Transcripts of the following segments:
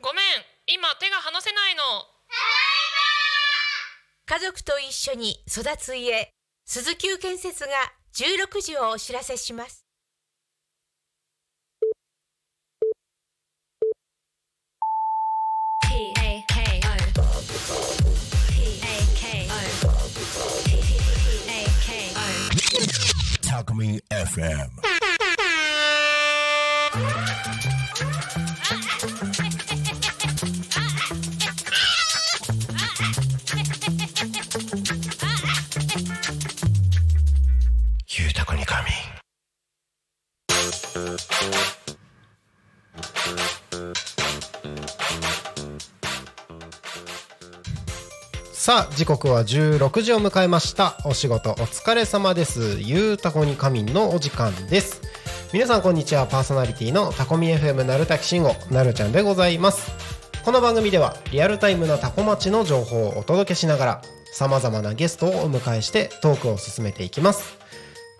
ごめん。今手が離せないの。家族と一緒に育つ家。鈴木建設が16時をお知らせします。タコミ FM さあ時刻は16時を迎えました。お仕事お疲れ様です。ゆうたこに仮眠のお時間です。皆さんこんにちは。パーソナリティのタコミ FM なるたきしんごなるちゃんでございます。この番組ではリアルタイムなタコ町の情報をお届けしながら様々なゲストをお迎えしてトークを進めていきます。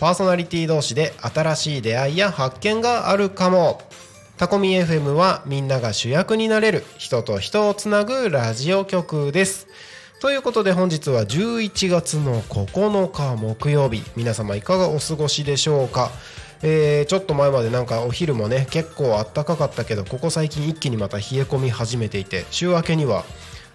パーソナリティ同士で新しい出会いや発見があるかも。タコミ FM はみんなが主役になれる人と人をつなぐラジオ局です。ということで本日は11月の9日木曜日。皆様いかがお過ごしでしょうか？えーちょっと前までなんかお昼もね結構あったかかったけどここ最近一気にまた冷え込み始めていて週明けには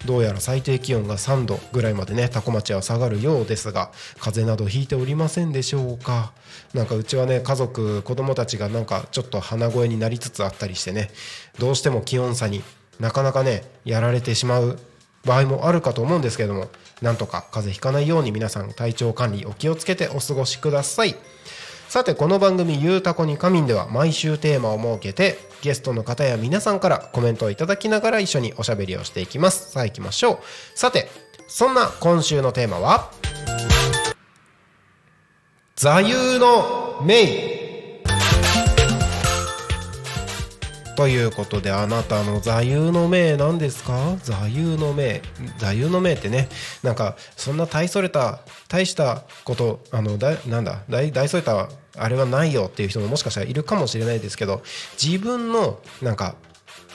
どうやら最低気温が3度ぐらいまでねタコ町は下がるようですが風邪などひいておりませんでしょうか？なんかうちはね家族子供たちがなんかちょっと鼻声になりつつあったりしてねどうしても気温差になかなかねやられてしまう場合もあるかと思うんですけどもなんとか風邪ひかないように皆さん体調管理お気をつけてお過ごしください。さてこの番組「ゆうたこに仮眠」では毎週テーマを設けてゲストの方や皆さんからコメントをいただきながら一緒におしゃべりをしていきます。さあ行きましょう。さてそんな今週のテーマは？座右の銘。ということであなたの座右の銘何ですか？座右の銘。座右の銘ってねなんかそんな大それた大したことあのだなんだ大大それたあれはないよっていう人ももしかしたらいるかもしれないですけど自分のなんか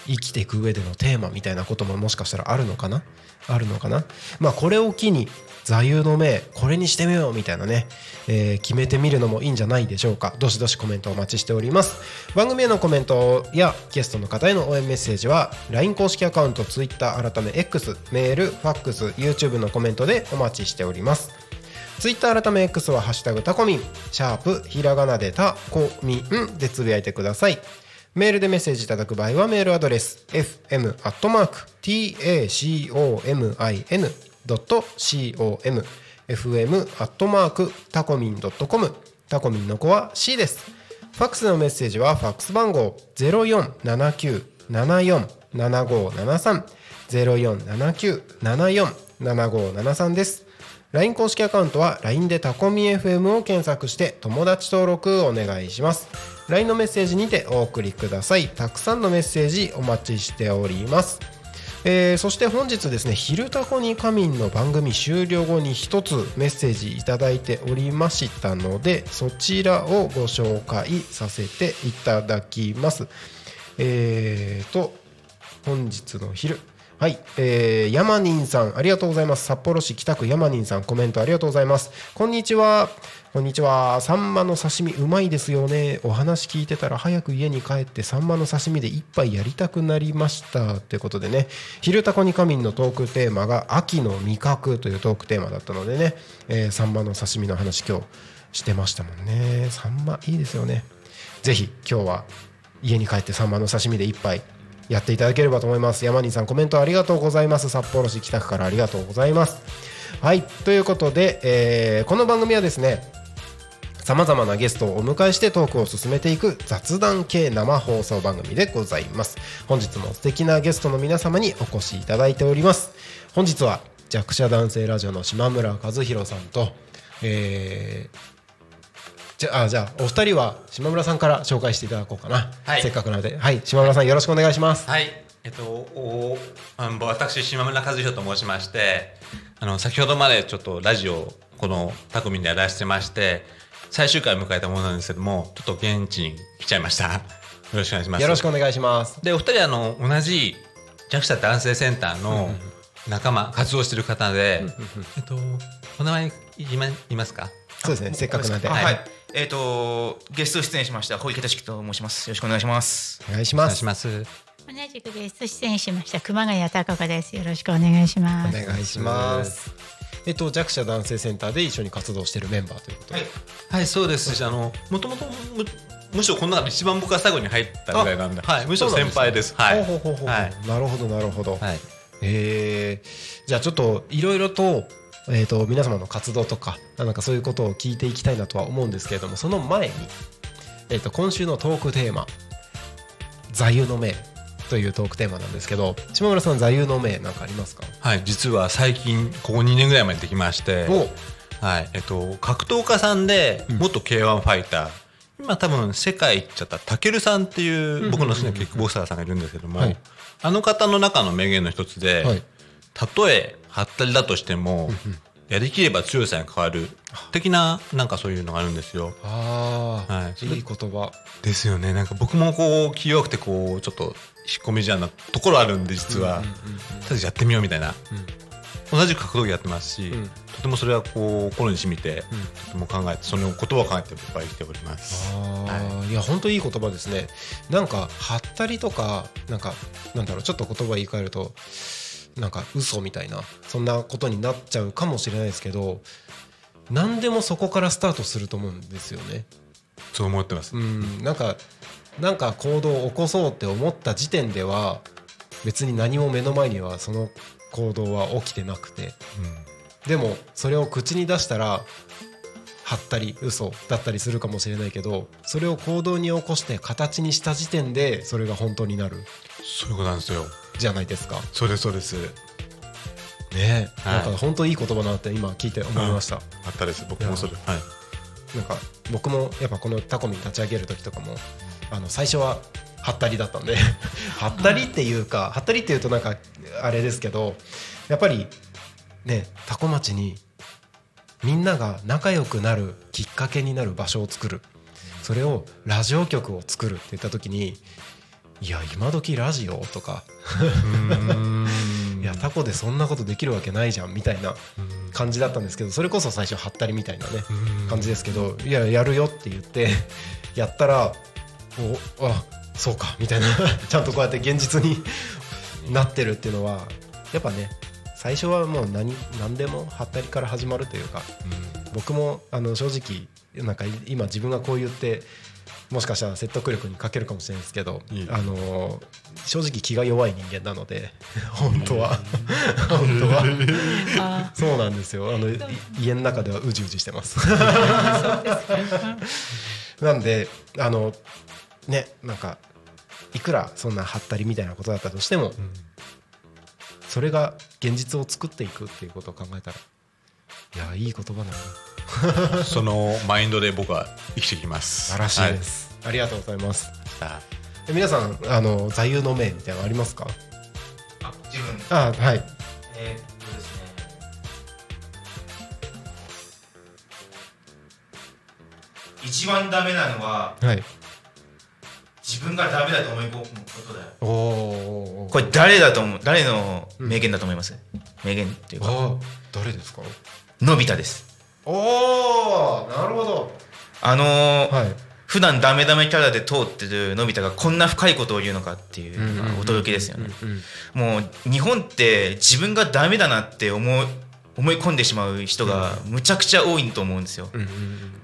生きていく上でのテーマみたいなことももしかしたらあるのかな？あるのかな？まあこれを機に座右の銘これにしてみようみたいなね、えー決めてみるのもいいんじゃないでしょうか。どしどしコメントお待ちしております。番組へのコメントやゲストの方への応援メッセージは LINE 公式アカウント Twitter 改め X メールファックス YouTube のコメントでお待ちしております。ツイッター改め X は「ハッシュタグタコミン」シャープひらがなでタコミンでつぶやいてください。メールでメッセージいただく場合はメールアドレス fm.tacomin.com fm タコミン .com タコミンの子は C です。ファックスのメッセージはファックス番号0479747573 0479747573です。LINE 公式アカウントは LINE でタコミ FM を検索して友達登録お願いします。LINE のメッセージにてお送りください。たくさんのメッセージお待ちしております。えーそして本日ですね「昼タコに仮眠」の番組終了後に一つメッセージいただいておりましたのでそちらをご紹介させていただきます。えーと本日の昼。はい、えー、ヤマニンさんありがとうございます。札幌市北区ヤマニンさんコメントありがとうございます。こんにちは。こんにちは。サンマの刺身うまいですよね。お話聞いてたら早く家に帰ってサンマの刺身で一杯やりたくなりました。ということでね「昼タコに仮眠」のトークテーマが秋の味覚というトークテーマだったのでね、えーサンマの刺身の話今日してましたもんね。サンマいいですよね。ぜひ今日は家に帰ってサンマの刺身で一杯やっていただければと思います。山西さんコメントありがとうございます。札幌市北区からありがとうございます。はい。ということで、えーこの番組はですねさまざまなゲストをお迎えしてトークを進めていく雑談系生放送番組でございます。本日も素敵なゲストの皆様にお越しいただいております。本日は弱者男性ラジオの島村和弘さんと、えーじゃあじゃあお二人は島村さんから紹介していただこうかな、はい。せっかくなので。はい。島村さんよろしくお願いします。はい、えっと、おあの私島村和弘と申しましてあの先ほどまでちょっとラジオこのタコミンでやらせてまして最終回を迎えたものなんですけどもちょっと現地に来ちゃいました。よろしくお願いします。よろしくお願いします。でお二人あの同じ弱者男性センターの仲間活動してる方でえっとお名前言いま言いますか？そうですね。せっかくなんで。はい。あはい。えっ、とゲスト出演しました小池俊樹と申します。よろしくお願いします。おお願いします願いします同じくゲスト出演しました熊谷孝子です。よろしくお願いしおます。願いしますえっと弱者男性センターで一緒に活動しているメンバーということで、はいそうですしあのもともとむむしろこの中で一番僕が最後に入ったぐらいなんで、はい、むしろ先輩です。はい。ほうほうほうほうはい。なるほどなるほど、はい。えーじゃあちょっといろいろと,、えー、と皆様の活動とかなんかそういうことを聞いていきたいなとは思うんですけれどもその前に、えー、と今週のトークテーマ「座右の銘」というトークテーマなんですけど島村さん座右の銘なんかありますか？はい、実は最近ここ2年ぐらい前にできまして、お！はい、えっと格闘家さんで元 K1 ファイター、今多分世界行っちゃったタケルさんっていう僕の好きなキックボクサーさんがいるんですけども、はい。あの方の中の名言の一つで、はいたとえハったりだとしても、やりきれば強さに変わる的ななんかそういうのがあるんですよ。ああ、はい。いい言葉。ですよね。なんか僕もこう気弱くてこうちょっと引っ込みじゃなところあるんで実は、とりあえずやってみようみたいな、同じく格闘技やってますし、ん。とてもそれはこう心に染みて、とても考えてその言葉を考えて僕は生きております。あーい。や本当いい言葉ですね。なんかはったりとかなんかなんだろうちょっと言葉言い換えるとなんか嘘みたいなそんなことになっちゃうかもしれないですけど何でもそこからスタートすると思うんですよね。そう思ってます。うん。なんかなんか行動を起こそうって思った時点では別に何も目の前にはその行動は起きてなくて。でもそれを口に出したらはったり嘘だったりするかもしれないけどそれを行動に起こして形にした時点でそれが本当になる。そういうことなんですよ。じゃないですか。そうですそうです。ねえ、はい。なんか本当いい言葉だなって今聞いて思いました、あったです。僕もそれ。はい。なんか僕もやっぱこのタコミン立ち上げる時とかもあの最初ははったりだったんで。はったりっていうかはったりっていうとなんかあれですけどやっぱりねタコ町にみんなが仲良くなるきっかけになる場所を作る。それをラジオ局を作るって言った時にいや今時ラジオとか。いやタコでそんなことできるわけないじゃんみたいな感じだったんですけどそれこそ最初はったりみたいなね感じですけどいややるよって言ってやったらおあそうかみたいな ちゃんとこうやって現実に なってるっていうのはやっぱね最初はもう何何でもはったりから始まるというか僕もあの正直なんか今自分がこう言ってもしかしたら説得力に欠けるかもしれないですけどあの正直気が弱い人間なので 本当は。本当は。あそうなんですよ。あのい家の中ではうじうじしてます。なんであのねなんかいくらそんなはったりみたいなことだったとしても、それが現実を作っていくっていうことを考えたらいやいい言葉だな そのマインドで僕は生きていきます。素晴らしいです、ありがとうございます。皆さんあの座右の銘みたいなのありますか？あ自分。あはい。えーっとですね。一番ダメなのははい。自分がダメだと思い込むことだよ。おおこれ誰だと思う？誰の名言だと思います、名言っていうか。あ誰ですか？のび太です。おおなるほど。あのーはい。普段ダメダメキャラで通ってるのび太がこんな深いことを言うのかっていうのが驚きですよね。もう日本って自分がダメだなって思う思い込んでしまう人がむちゃくちゃ多いと思うんですよ、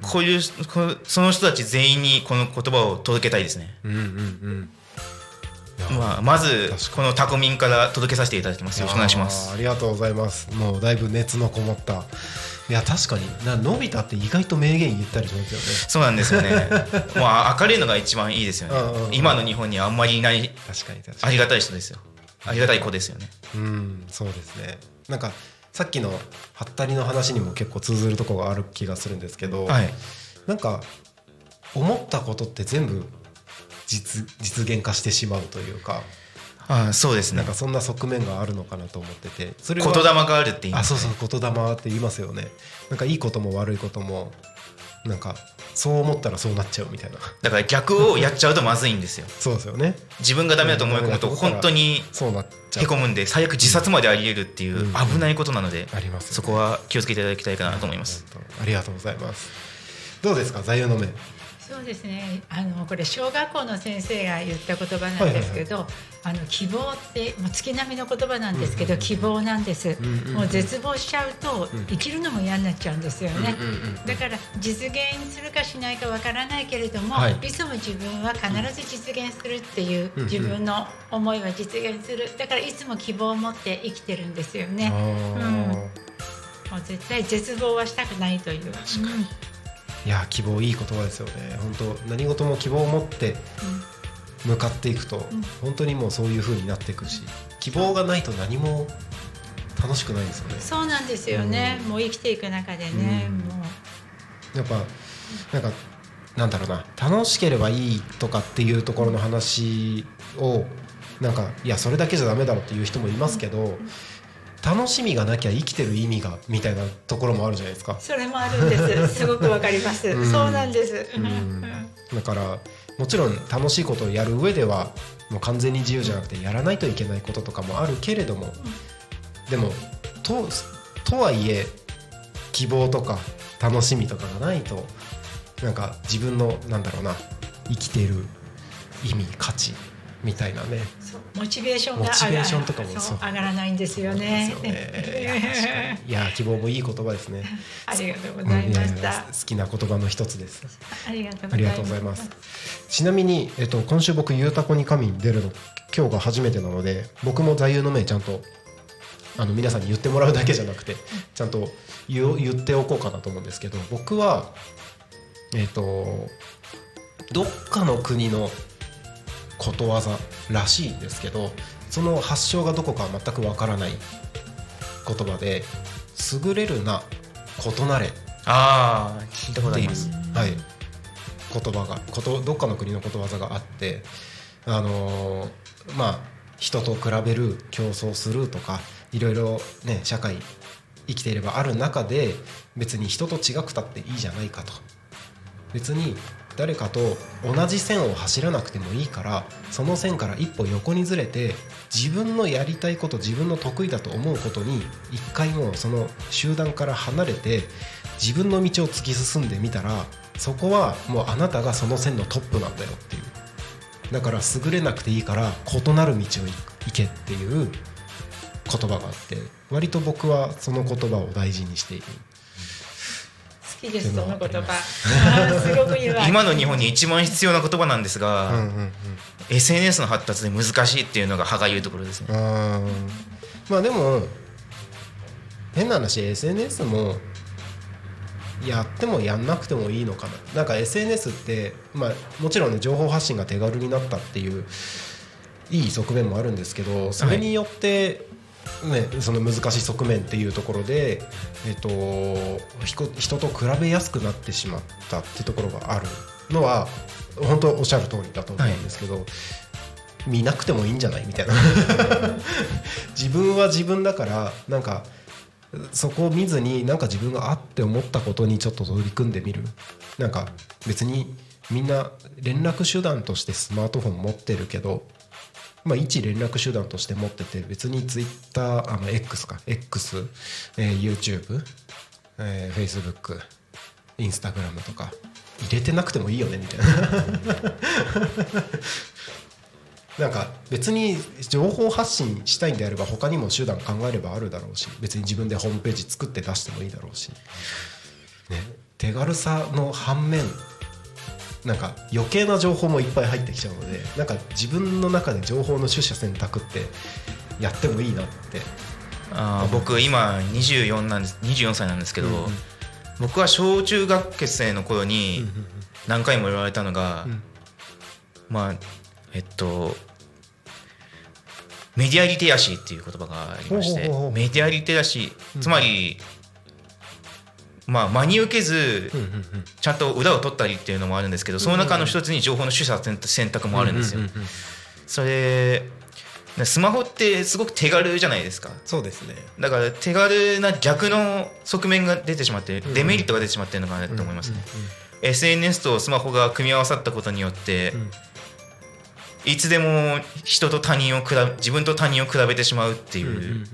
こういうその人たち全員にこの言葉を届けたいですね、うんうんうんまあ、まずこのタコミンから届けさせていただきます。よろしくお願いします。ありがとうございます。もうだいぶ熱のこもった。いや確かに。なのび太って意外と名言言ったりしますよね。そうなんですよね。もうあ明るいのが一番いいですよね。今の日本にあんまりいない確かに確かありがたい人ですよ。ありがたい子ですよね。にうんそうですね。なんかさっきのハったりの話にも結構通ずるところがある気がするんですけど、はい。なんか思ったことって全部実実現化してしまうというか。あそうですね。なんかそんな側面があるのかなと思ってて。それは言霊があるって言いますあそうそう言霊って言いますよね。なんかいいことも悪いこともなんかそう思ったらそうなっちゃうみたいな。だから逆をやっちゃうとまずいんですよ。そうですよね。自分がダメだと思い込むと本当にそうなっちゃう。へこむんで最悪自殺までありえるっていう危ないことなのでありますそこは気をつけていただきたいかなと思います。ありがとうございます。どうですか？座右の銘そうですね。あのこれ小学校の先生が言った言葉なんですけど、あの希望ってもう月並みの言葉なんですけど、希望なんです。もう絶望しちゃうと生きるのも嫌になっちゃうんですよね。だから実現するかしないかわからないけれども、はいい、つも自分は必ず実現するっていう自分の思いは実現する。だからいつも希望を持って生きてるんですよね。うん、もう絶対絶望はしたくないという。うんいや希望いい言葉ですよね。本当何事も希望を持って向かっていくと、本当にもうそういう風になっていくし希望がないと何も楽しくないですよね。そうなんですよね。もう生きていく中でね、うん。もう。やっぱなんかなんだろうな。楽しければいいとかっていうところの話をなんかいやそれだけじゃダメだろうっていう人もいますけど楽しみがなきゃ生きてる意味がみたいなところもあるじゃないですか。それもあるんです。すごくわかります。うんそうなんです。うんだからもちろん楽しいことをやる上ではもう完全に自由じゃなくてやらないといけないこととかもあるけれどもでもととはいえ希望とか楽しみとかがないとなんか自分のなんだろうな生きている意味価値みたいなねモチベーションがモチベーションとかも上がらないんですよね。ねいや希望もいい言葉ですね。ありがとうごうんざいましいやいやた。好きな言葉の一つです。ありがとうございます。ちなみに、えっと、今週僕、ゆうたこに神に出るの、今日が初めてなので、僕も座右の銘ちゃんと、あの、皆さんに言ってもらうだけじゃなくて、ちゃんと言お言っておこうかなと思うんですけど、僕は、えっと、どっかの国のことわざらしいんですけど、その発祥がどこかは全くわからない言葉で、優れるな、異なれ。ああ聞いたことあります。はい、言葉がことどっかの国のことわざがあってあのーまあ人と比べる競争するとかいろいろね社会生きていればある中で別に人と違くたっていいじゃないかと。別に誰かと同じ線を走らなくてもいいからその線から一歩横にずれて自分のやりたいこと自分の得意だと思うことに一回もその集団から離れて自分の道を突き進んでみたらそこはもうあなたがその線のトップなんだよっていう。だから優れなくていいから異なる道を行けっていう言葉があって割と僕はその言葉を大事にしている。きです。その言葉。すごく言わ今の日本に一番必要な言葉なんですが、うんうん SNS の発達で難しいっていうのが歯がゆいところですね。まあでも変な話 SNS もやってもやんなくてもいいのかな。なんか SNS って、まあ、もちろんね情報発信が手軽になったっていういい側面もあるんですけどそれによって、ね、その難しい側面っていうところで、えっと、人と比べやすくなってしまったっていうところがあるのは本当おっしゃる通りだと思うんですけど、見なくてもいいんじゃないみたいな。自分は自分だからなんかそこを見ずになんか自分があって思ったことにちょっと取り組んでみる。なんか別にみんな連絡手段としてスマートフォン持ってるけどまあ一連絡手段として持ってて別にツイッターあの X か。X、えー YouTube、えー Facebook インスタグラムとか入れてなくてもいいよねみたいな。なんか別に情報発信したいんであれば他にも手段考えればあるだろうし別に自分でホームページ作って出してもいいだろうし、ね、手軽さの反面なんか余計な情報もいっぱい入ってきちゃうのでなんか自分の中で情報の取捨選択ってやってもいいなって。あー僕今24なんです24歳なんですけど、うんうん。僕は小中学生の頃に何回も言われたのが、ん。まあえっとメディアリテラシーっていう言葉がありましてメディアリテラシーつまり、まあ真に受けずちゃんと裏を取ったりっていうのもあるんですけどその中の一つに情報の取捨選択もあるんですよ。それスマホってすごく手軽じゃないですか。そうですね。だから手軽な逆の側面が出てしまってデメリットが出てしまってるのかなと思いますね。SNS とスマホが組み合わさったことによっていつでも人と他人を比べ自分と他人を比べてしまうっていう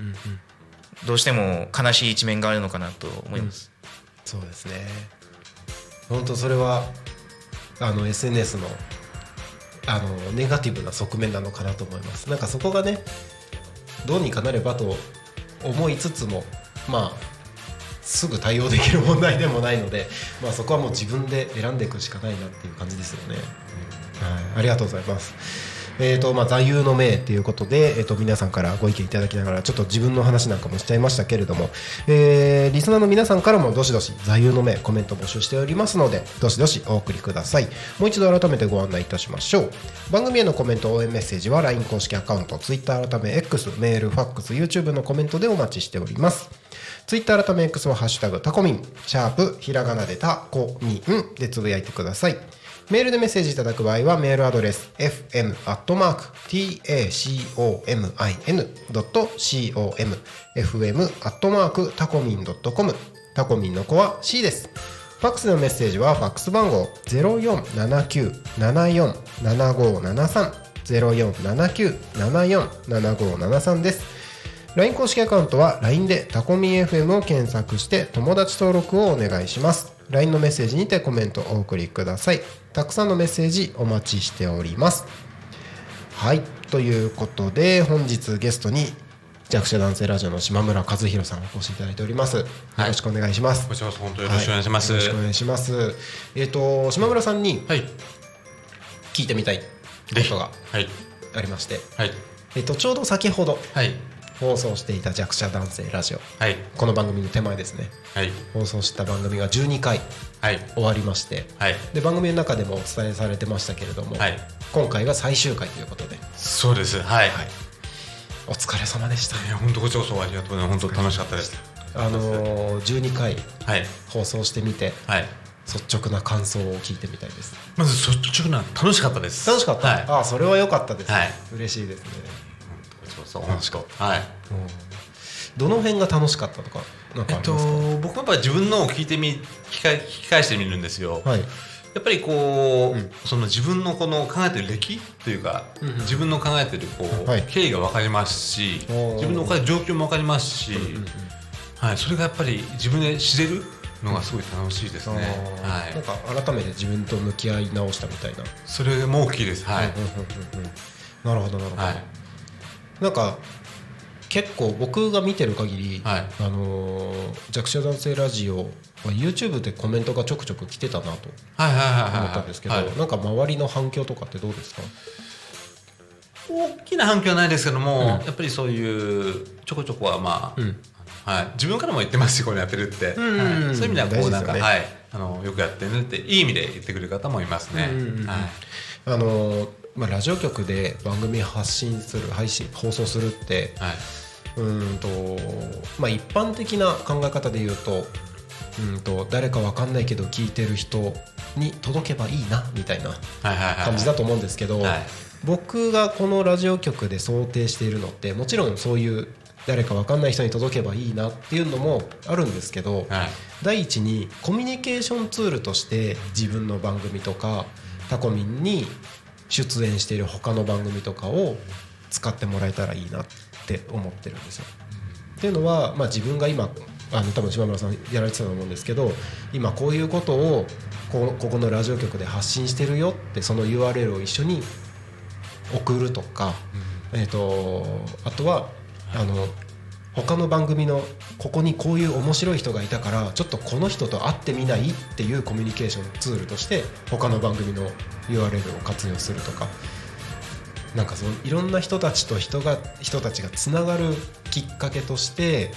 どうしても悲しい一面があるのかなと思いますそうですね本当それはあの SNS のあのネガティブな側面なのかなと思いますなんかそこがねどうにかなればと思いつつもまあすぐ対応できる問題でもないので、まあ、そこはもう自分で選んでいくしかないなっていう感じですよね。はい、ありがとうございます。えーとまあ、座右の銘ということで、えー、と皆さんからご意見いただきながらちょっと自分の話なんかもしちゃいましたけれども、えーリスナーの皆さんからもどしどし座右の銘コメント募集しておりますのでどしどしお送りください。もう一度改めてご案内いたしましょう。番組へのコメント応援メッセージは LINE 公式アカウント Twitter 改め X メールファックス YouTube のコメントでお待ちしております。ツイッター改め X はハッシュタグタコミン、シャープ、ひらがなでタコミンでつぶやいてください。メールでメッセージいただく場合はメールアドレス fm.tacomin.com fm. タコミン .com タコミンの子は C です。ファックスのメッセージはファックス番号0479747573 0479747573です。LINE 公式アカウントは LINE でタコミン FM を検索して友達登録をお願いします。LINE のメッセージにてコメントをお送りください。たくさんのメッセージお待ちしております。はい、ということで本日ゲストに弱者男性ラジオの島村和弘さんお越しいただいております。よろしくお願いします。こちらこそ本当よろしくお願いします。はいよろしくお願いします。えっ、と島村さんにはい。聞いてみたいことがはい。ありまして、はい。えっ、とちょうど先ほどはい。放送していた弱者男性ラジオはい。この番組の手前ですねはい。放送した番組が12回はい。終わりましてはい。で番組の中でもお伝えされてましたけれども、はい。今回が最終回ということでそうです。はい。はいお疲れ様でしたいや、本当こちらこそありがとうございます。本当楽しかったです。あのー、12回はい。放送してみてはい。率直な感想を聞いてみたいですまず率直な楽しかったです。楽しかった、はい。ああそれは良かったです、はい嬉しいですね、そう。そう本当。はい。うん。どの辺が楽しかったとかなんかえっと僕もやっぱ自分のを聞いてみ聞か聞き返してみるんですよ。はい。やっぱりこう、その自分のこの考えてる歴というか、うんうん。自分の考えてるこう、はい。経緯が分かりますし自分の状況も分かりますし、はい、それがやっぱり自分で知れるのがすごい楽しいですね、はい。なん、か改めて自分と向き合い直したみたいな、それも大きいです。はい、うんうんうんうん。なるほどなるほど、はいなんか結構僕が見てる限り、はい。あのー弱者男性ラジオは YouTube でコメントがちょくちょく来てたなと思ったんですけど、はい。なんか周りの反響とかってどうですか？大きな反響はないですけども、やっぱりそういうちょこちょこはまあ、うん。はい、自分からも言ってますしこういうのやってるって、うんうんうんはい。そういう意味ではこうなんか、ねはい、あのよくやってるねっていい意味で言ってくれる方もいますね、うんうんうん。はい。あのーまあ、ラジオ局で番組発信する配信放送するってはい。うーんと、まあ、一般的な考え方で言うとうんと誰かわかんないけど聞いてる人に届けばいいなみたいなはいはいはい感じだと思うんですけど、はい。僕がこのラジオ局で想定しているのってもちろんそういう誰かわかんない人に届けばいいなっていうのもあるんですけど、はい。第一にコミュニケーションツールとして自分の番組とかタコミンに出演している他の番組とかを使ってもらえたらいいなって思ってるんですよ。っていうのは、まあ、自分が今あの多分島村さんやられてたと思うんですけど今こういうことをこここのラジオ局で発信してるよってその URL を一緒に送るとか、えー、とあとはあの他の番組のここにこういう面白い人がいたからちょっとこの人と会ってみないっていうコミュニケーションツールとして他の番組の URL を活用するとかなんかそのいろんな人たちと人が人たちがつながるきっかけとして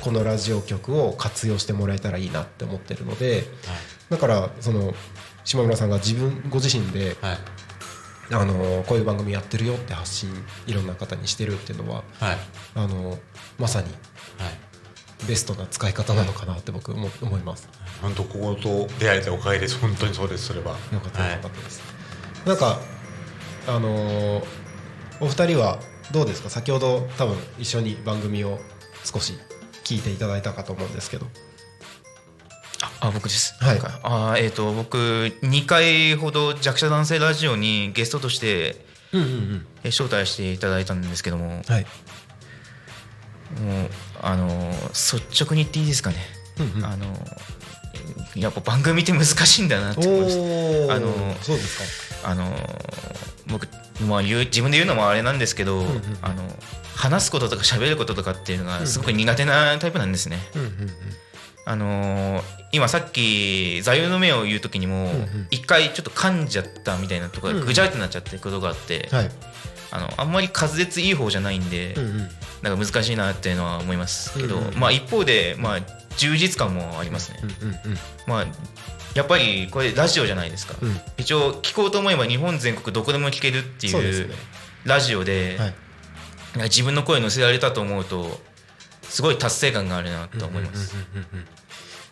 このラジオ局を活用してもらえたらいいなって思ってるのでだからその島村さんが自分ご自身ではい。あのこういう番組やってるよって発信いろんな方にしてるっていうのははい。あのまさにはいベストな使い方なのかなって僕思思います。本当ここと出会えたおかげです。本当にそうですそれは。よかったはい。よかったです。なんかあのーお二人はどうですか？先ほど多分一緒に番組を少し聞いていただいたかと思うんですけど。あ僕です、はい。あえっ、と僕2回ほど弱者男性ラジオにゲストとしてうんうんうん。え招待していただいたんですけども。はいもうあの率直に言っていいですかね、うんうん。あのやっぱ番組って難しいんだなって思いましたあのそうですあの僕、まあ、言う自分で言うのもあれなんですけど、んうんあの話すこととか喋ることとかっていうのがすごく苦手なタイプなんですね。かうんうんうん。あのー今さっき座右の銘を言う時にもん一回ちょっと噛んじゃったみたいなとこうんうん。ろぐちゃってなっちゃってることがあって、はいあのあんまり滑舌いい方じゃないんで、うんうん。なんか難しいなっていうのは思いますけど、うんうんまあ一方でまあ充実感もありますね。うんうんまあやっぱりこれラジオじゃないですか。うん。うん一応聞こうと思えば日本全国どこでも聞けるっていうラジオではい。自分の声乗せられたと思うとすごい達成感があるなと思います。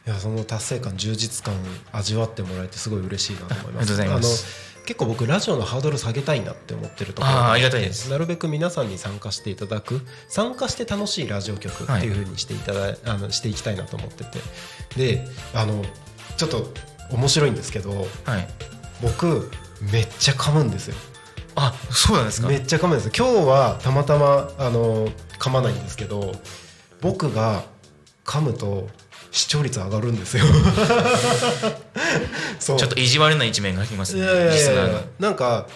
いやその達成感充実感味わってもらえてすごい嬉しいなと思います。ありがとうございます結構僕ラジオのハードル下げたいなって思ってるところあーありがたいですなるべく皆さんに参加していただく参加して楽しいラジオ局っていう風にしていただい、あのしていきたいなと思っててであのちょっと面白いんですけどはい。僕めっちゃ噛むんですよあそうなんですか？めっちゃ噛むんです今日はたまたまあの噛まないんですけど僕が噛むと視聴率上がるんですよ。そう。ちょっと意地悪な一面がありますね。なんか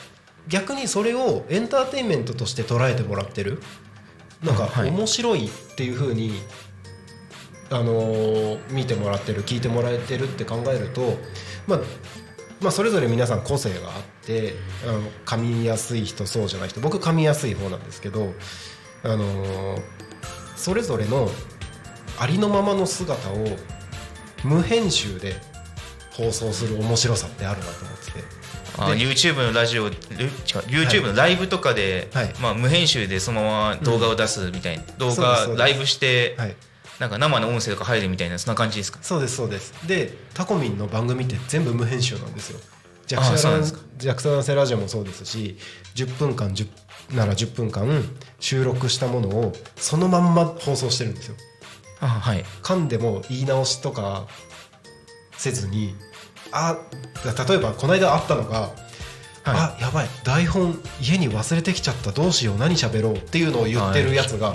逆にそれをエンターテインメントとして捉えてもらってる？なんかはい。面白いっていう風にあのー見てもらってる聞いてもらえてるって考えるとまあまあそれぞれ皆さん個性があってあの噛みやすい人そうじゃない人僕噛みやすい方なんですけどあのーそれぞれのありのままの姿を無編集で放送する面白さってあるなと思ってて。あ YouTube のラジオ、ル違う YouTube のライブとかで、はい。まあ無編集でそのまま動画を出すみたいな、うですそうです。画ライブして、はい。なんか生の音声とか入るみたいなそんな感じですか？そうですそうです。でタコミンの番組って全部無編集なんですよ。弱者男性ラジオもそうですし10分間10なら10分間収録したものをそのまんま放送してるんですよあはい。噛んでも言い直しとかせずにあ例えばこの間あったのが、あやばい台本家に忘れてきちゃったどうしよう何喋ろうっていうのを言ってるやつが、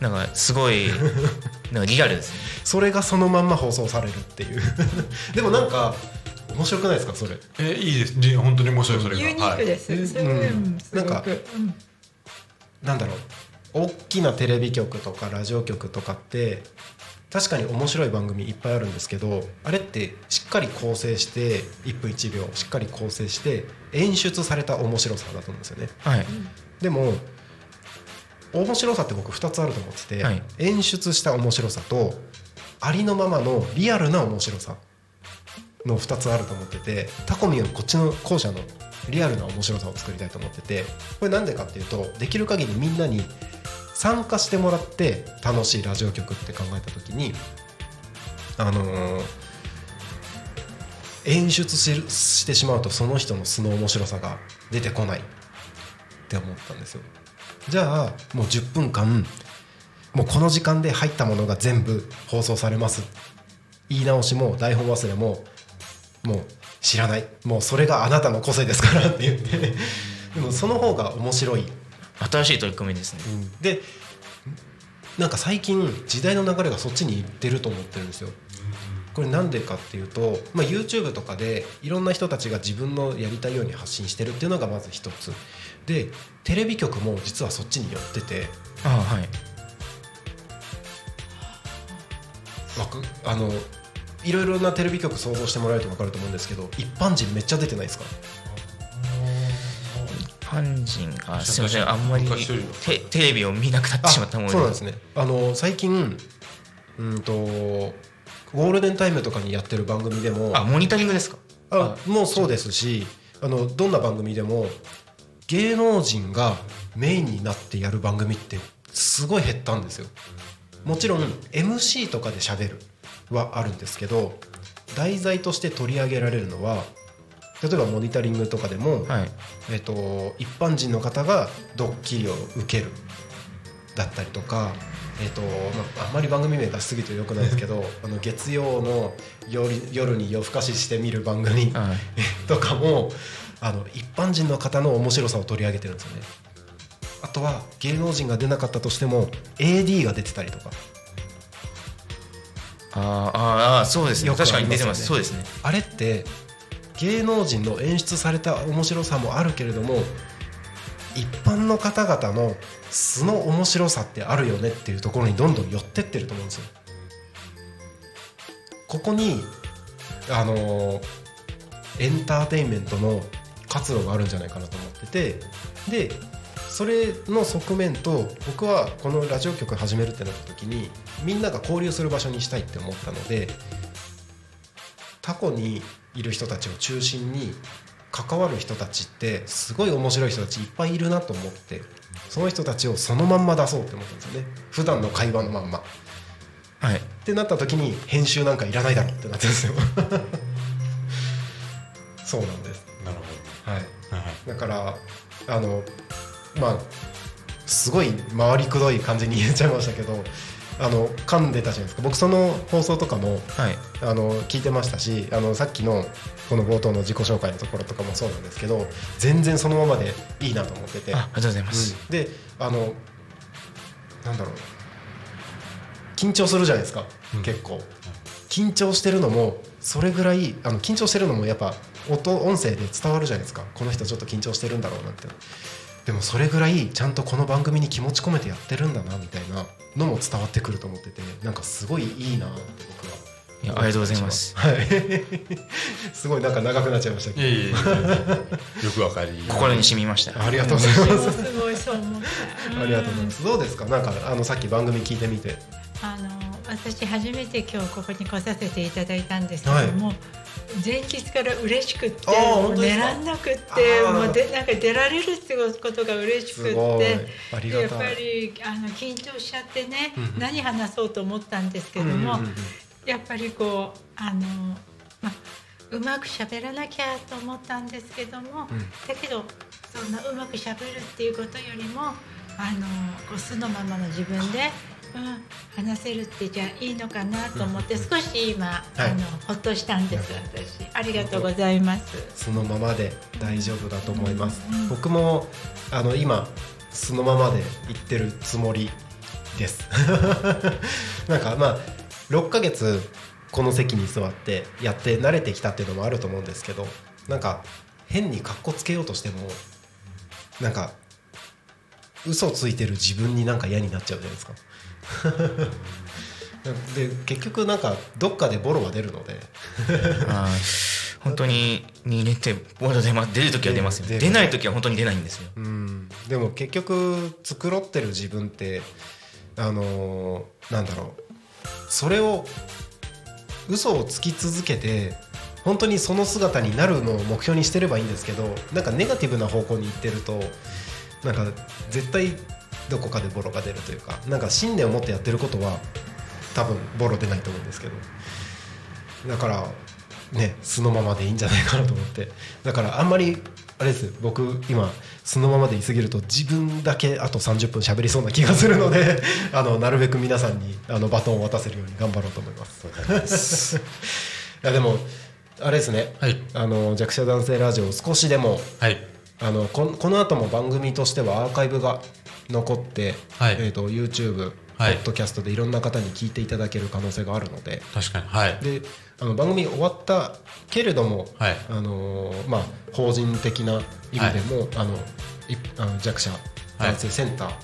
なんかすごい なんかリアルですね。それがそのまんま放送されるっていう。でもなんか面白くないですかそれ？えいいです。じ本当に面白いそれが。ユニークです。はい。うんなんかうん。なんだろう大きなテレビ局とかラジオ局とかって確かに面白い番組いっぱいあるんですけどあれってしっかり構成して1分1秒しっかり構成して演出された面白さだと思うんですよねはい。でも面白さって僕2つあると思ってて、はい演出した面白さとありのままのリアルな面白さの2つあると思っててタコミンはこっちの後者のリアルな面白さを作りたいと思っててこれなんでかっていうとできる限りみんなに参加してもらって楽しいラジオ局って考えた時にあのー演出ししてしまうとその人の素の面白さが出てこないって思ったんですよ。じゃあもう10分間もうこの時間で入ったものが全部放送されます。言い直しも台本忘れももう知らない。もうそれがあなたの個性ですからって言ってでもその方が面白い。新しい取り組みですね。でなんか最近時代の流れがそっちに行ってると思ってるんですよ。これなんでかっていうと、まあ、YouTube とかでいろんな人たちが自分のやりたいように発信してるっていうのがまず一つ。でテレビ局も実はそっちに寄ってて。あはい。あのいろいろなテレビ局想像してもらえると分かると思うんですけど一般人めっちゃ出てないですか？一般人あすみませんあんまりテテレビを見なくなってしまったもので。そうなんですね。あの最近うんとゴールデンタイムとかにやってる番組でもあモニタリングですか？あもうそうですしあのどんな番組でも芸能人がメインになってやる番組ってすごい減ったんですよ。もちろん MC とかで喋るはあるんですけど題材として取り上げられるのは例えばモニタリングとかでも、はい。えっと一般人の方がドッキリを受けるだったりとか、えっとまあ、あんまり番組名出しすぎるとよくないですけどあの月曜の夜夜に夜更かしして見る番組はい。とかもあの一般人の方の面白さを取り上げてるんですよね。あとは芸能人が出なかったとしても AD が出てたりとか。あーあそうですね。よくあり確かに出てます。そうですね。あれって芸能人の演出された面白さもあるけれども一般の方々の素の面白さってあるよねっていうところにどんどん寄ってってると思うんですよ。ここにあのエンターテインメントの活路があるんじゃないかなと思っててでそれの側面と僕はこのラジオ局始めるってなった時にみんなが交流する場所にしたいって思ったので過去にいる人たちを中心に関わる人たちってすごい面白い人たちいっぱいいるなと思ってその人たちをそのまんま出そうって思ったんですよね。普段の会話のまんま。っはい。てなった時に編集なんかいらないだろうってなってるんですよ。そうなんです。なるはい。ほどはい。だからあのまあすごい回りくどい感じに言っちゃいましたけどあの噛んでたじゃないですか。僕その放送とかもはい。あの聞いてましたしあのさっきのこの冒頭の自己紹介のところとかもそうなんですけど全然そのままでいいなと思ってて、あありがとうございます、うん。であのなんだろう。緊張するじゃないですか、うん。結構。緊張してるのもそれぐらいあの緊張してるのもやっぱ音音声で伝わるじゃないですか。この人ちょっと緊張してるんだろうなって。でもそれぐらいちゃんとこの番組に気持ち込めてやってるんだなみたいなのも伝わってくると思っててなんかすごいいいなって僕は。いやありがとうございます。はい。すごいなんか長くなっちゃいましたけど。いえいえいよくわかり。心に染みました。ありがとうございます。すごいそう思った。ありがとうございます。どうですか？なんかあのさっき番組聞いてみて。あの私初めて今日ここに来させていただいたんですけども、前日から嬉しくって寝らんなくってもうでなんか出られるってことが嬉しくって。やったぱい。りあの緊張しちゃってね、何話そうと思ったんですけども、うんうんうんやっぱりこうあの、ま、うまく喋らなきゃと思ったんですけども、うん。だけどそんなうまく喋るっていうことよりもあのこう素のままの自分で、うん、話せるってじゃあいいのかなと思って少し今、あのほっとしたんです私ありがとうございます。そのままで大丈夫だと思います。うん僕もあの今そのままで言ってるつもりです。なんかまあ6ヶ月この席に座ってやって慣れてきたっていうのもあると思うんですけど、なんか変に格好つけようとしてもなんか嘘ついてる自分になんか嫌になっちゃうじゃないですか。で結局なんかどっかでボロは出るので。本当に人間ってボードでま出る時は出ますよ出ない時は本当に出ないんですよ。うん、でも結局繕ってる自分ってあのーなんだろう。それを嘘をつき続けて本当にその姿になるのを目標にしてればいいんですけどなんかネガティブな方向に行ってるとなんか絶対どこかでボロが出るというかなんか信念を持ってやってることは多分ボロ出ないと思うんですけど。だからね素のままでいいんじゃないかなと思って。だからあんまりあれです。僕今素のままでいすぎると自分だけあと30分喋りそうな気がするので あのなるべく皆さんにあのバトンを渡せるように頑張ろうと思います。いやでもあれですね、はい。あの弱者男性ラジオ少しでもはいあのこんこの後も番組としてはアーカイブが残って、はい。えー、と YouTube、はい。ポッドキャストでいろんな方に聞いていただける可能性があるので。確かに。はい。であの番組終わったけれども、はい。あのーまあ、法人的な意味でも、あのいあの弱者男性センタはい。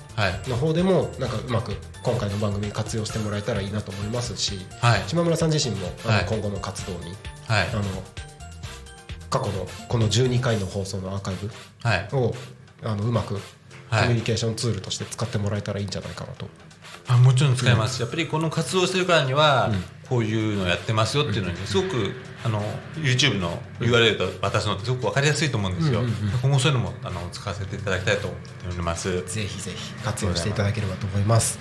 ーの方でもなんかうまく今回の番組に活用してもらえたらいいなと思いますしはい。島村さん自身もあの、はい。今後の活動にはい。あの過去のこの12回の放送のアーカイブはい。をあのうまくコはい。ミュニケーションツールとして使ってもらえたらいいんじゃないかなと、あもちろん使えます、やっぱりこの活動してるからには、こういうのやってますよっていうのにすごくあの YouTube の URL と渡すのってすごく分かりやすいと思うんですよ、今後そういうのもあの使わせていただきたいと思っております。ぜひぜひ活用していただければと思います。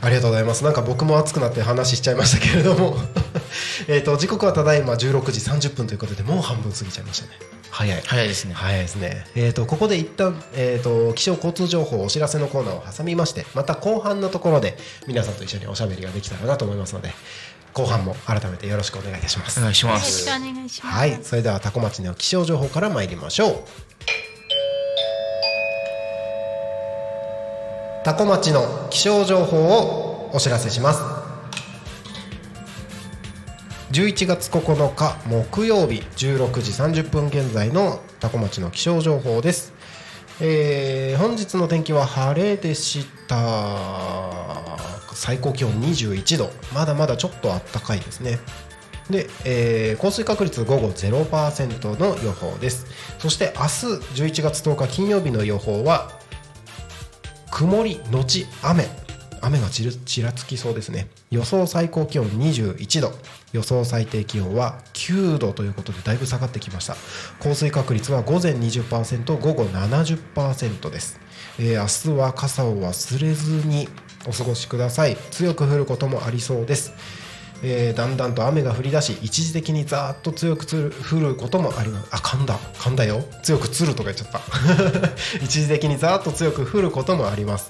ありがとうございます。なんか僕も熱くなって話しちゃいましたけれども。えっと時刻はただいま16時30分ということでもう半分過ぎちゃいましたね早い早いですね早いですね。えっ、とここで一旦えっ、と気象交通情報お知らせのコーナーを挟みまして、また後半のところで皆さんと一緒におしゃべりができたらなと思いますので、後半も改めてよろしくお願いいたします。お願いしまよろしすくお願いします。はい、それではタコ町の気象情報から参りましょう。タコ町の気象情報をお知らせします。11月9日木曜日16時30分現在のタコ町の気象情報です。えー本日の天気は晴れでした。最高気温21度。まだまだちょっと暖かいですね。で、えー降水確率午後0%の予報です。そして明日11月10日金曜日の予報は曇りのち雨。雨がちるちらつきそうですね。予想最高気温21度。予想最低気温は9度ということでだいぶ下がってきました。降水確率は午前20%午後70%です、えー明日は傘を忘れずにお過ごしください。強く降ることもありそうです。えーだんだんと雨が降り出し一時的にざーっと強くつる降ることもあります。あ噛んだ噛んだよ。強くつるとか言っちゃった。一時的にざーっと強く降ることもあります。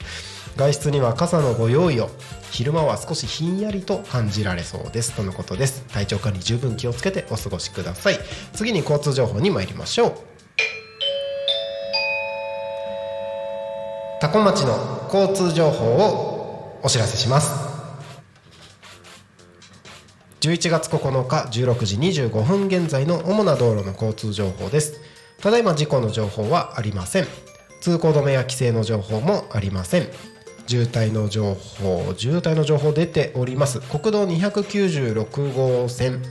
外出には傘のご用意を。昼間は少しひんやりと感じられそうです。とのことです。体調管理十分気をつけてお過ごしください。次に交通情報に参りましょう。多古町の交通情報をお知らせします。11月9日16時25分現在の主な道路の交通情報です。ただいま事故の情報はありません。通行止めや規制の情報もありません。渋滞の情報渋滞の情報出ております。国道296号線、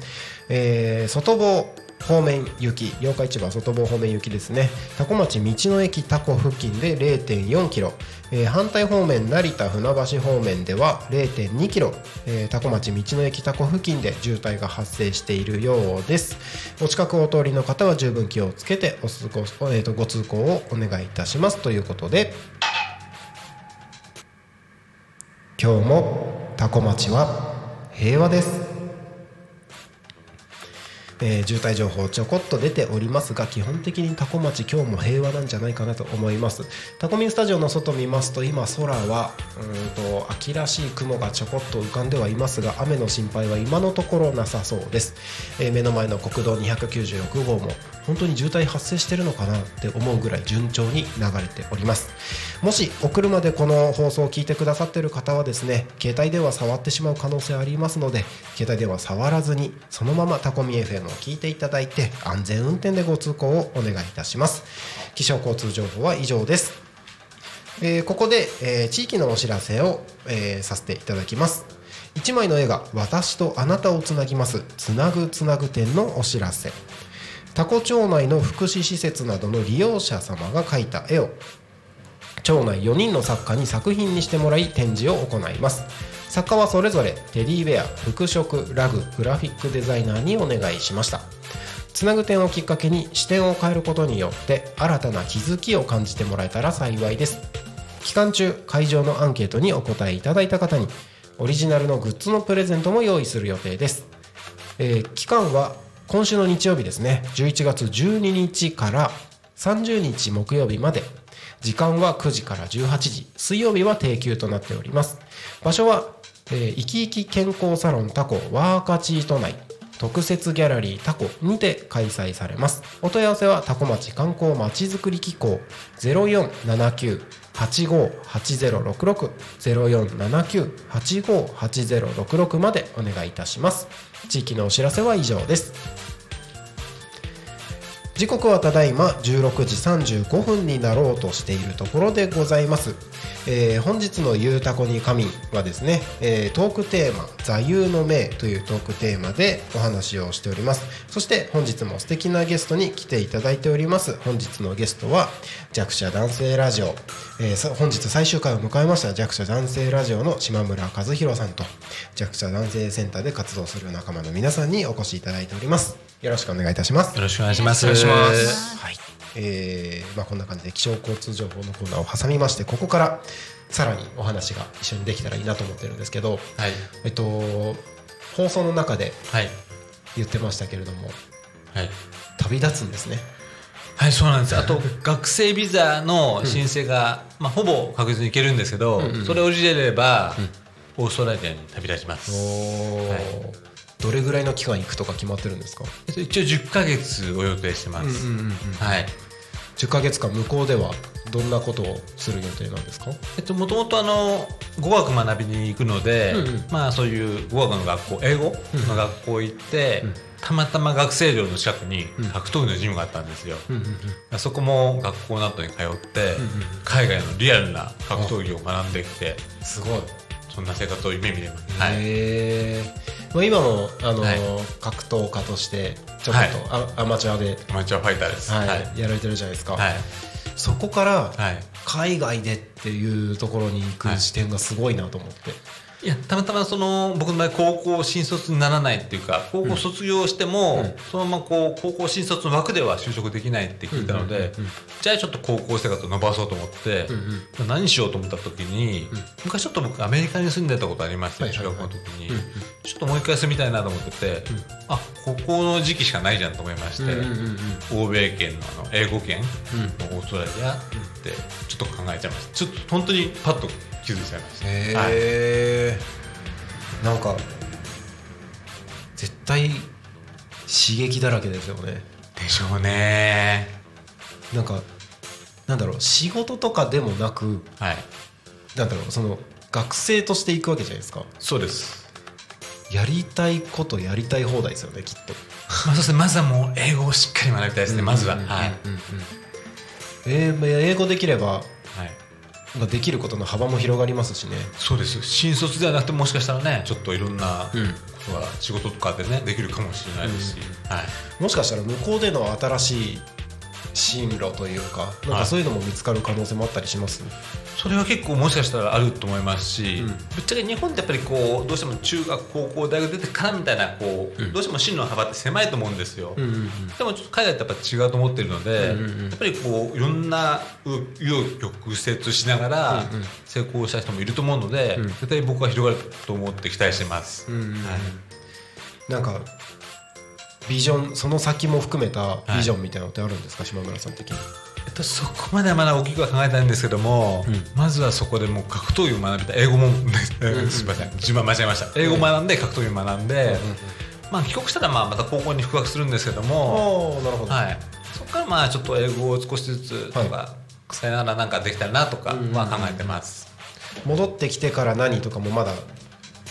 えー外房方面行き八日市場外房方面行きですね。多古町道の駅タコ付近で0.4キロ、えー反対方面成田船橋方面では0.2キロ、えー、多古町道の駅タコ付近で渋滞が発生しているようです。お近くお通りの方は十分気をつけてお過ご、えーとご通行をお願いいたします。ということで今日もタコ町は平和です。えー渋滞情報ちょこっと出ておりますが基本的にタコ町今日も平和なんじゃないかなと思います。タコミンスタジオの外見ますと今空はうんと秋らしい雲がちょこっと浮かんではいますが雨の心配は今のところなさそうです、えー目の前の国道296号も本当に渋滞発生してるのかなって思うぐらい順調に流れております。もしお車でこの放送を聞いてくださっている方はですね携帯電話触ってしまう可能性ありますので携帯電話触らずにそのままタコミ FM を聞いていただいて安全運転でご通行をお願いいたします。気象交通情報は以上です。えーここで、えー地域のお知らせを、えーさせていただきます。1枚の絵が私とあなたをつなぎますつなぐつなぐ展のお知らせ。多古町内の福祉施設などの利用者様が描いた絵を町内4人の作家に作品にしてもらい展示を行います。作家はそれぞれテディベア服飾ラググラフィックデザイナーにお願いしました。つなぐ点をきっかけに視点を変えることによって新たな気づきを感じてもらえたら幸いです。期間中会場のアンケートにお答えいただいた方にオリジナルのグッズのプレゼントも用意する予定です、えー期間は今週の日曜日ですね。11月12日から30日木曜日まで。時間は9時から18時。水曜日は定休となっております。場所は、え、いきいき健康サロンタコワーカチート内特設ギャラリータコにて開催されます。お問い合わせはタコ町観光まちづくり機構0479 0479-858066までお願いいたします。地域のお知らせは以上です。時刻はただいま16時35分になろうとしているところでございます。えー本日の「ゆうたこに神」はですね、えートークテーマ「座右の銘」というトークテーマでお話をしております。そして本日も素敵なゲストに来ていただいております。本日のゲストは弱者男性ラジオ、えーさ本日最終回を迎えました。弱者男性ラジオの島村和弘さんと弱者男性センターで活動する仲間の皆さんにお越しいただいております。よろしくお願いいたします。よろしくお願いします。お願いします。はい、えーまあ、こんな感じで気象交通情報のコーナーを挟みましてここからさらにお話が一緒にできたらいいなと思ってるんですけど、はい。えっと、放送の中ではい。言ってましたけれどもはい。旅立つんですねはい、そうなんです。あと、学生ビザの申請が、まあ、ほぼ確実にいけるんですけど、それを入れれば、オーストラリアに旅立ちます。おはいどれぐらいの期間行くとか決まってるんですか？えっと一応10ヶ月を予定してます。はい。10ヶ月間向こうではどんなことをする予定なんですか？えっと、もともとあの語学学びに行くので、まあそういう語学の学校英語の学校行って、たまたま学生寮の近くに格闘技のジムがあったんですよ、そこも学校の後に通って、海外のリアルな格闘技を学んできて。すごいそんな生活を夢見れます、はい、へえ、まあ、今もあの、はい。格闘家としてちょっと、はい。あアマチュアで、アマチュアファイターです。はい。はい。やられてるじゃないですか、はい。そこからはい。海外でっていうところに行く視点がすごいなと思って、いやたまたまその僕の場合高校新卒にならないっていうか高校卒業しても、そのままこう高校新卒の枠では就職できないって聞いたので、じゃあちょっと高校生活を伸ばそうと思って、何しようと思った時に、昔ちょっと僕アメリカに住んでたことありまして、中学校の時に、ちょっともう一回住みたいなと思ってて、あここの時期しかないじゃんと思いまして、欧米圏のあの英語圏のオーストラリアってちょっと考えちゃいました。ちょっと本当にパッと気づいちゃいました。へはい。え、なんか絶対刺激だらけですよね。でしょうね。なんかなんだろう仕事とかでもなくはい。なんだろうその学生として行くわけじゃないですか。そうです、やりたいことやりたい放題ですよねきっと。まあ、そしてまずはもう英語をしっかり学びたいですね、まずは、はい、はいえーまあ英語できればまあできることの幅も広がりますしね。そうです。新卒ではなくてもしかしたらねちょっといろんなことが仕事とかでねできるかもしれないですし、はい、もしかしたら向こうでの新しい進路というかなんはいかそういうのも見つかる可能性もあったりします、それは結構もしかしたらあると思いますし、ぶっちゃけ日本ってやっぱりこうどうしても中学高校大学出てからみたいなこう、どうしても進路の幅って狭いと思うんですよ、でもちょっと海外ってやっぱ違うと思ってるので、やっぱりこういろんな紆余曲折しながら成功した人もいると思うので、絶対僕は広がると思って期待してます、はい。なんかビジョンその先も含めたビジョンみたいなのってあるんですか、島村さん的に。えっと、そこまではまだ大きくは考えたいんですけども、まずはそこでもう格闘技を学びたい。英語も、すみません順番間違えました。英語を学んで格闘技を学んで、まあ、帰国したらまあまた高校に復学するんですけども、なるほど、はい、そこからまあちょっと英語を少しずつとか、はさよならなんかできたらなとかは考えてます、戻ってきてから何とかもまだ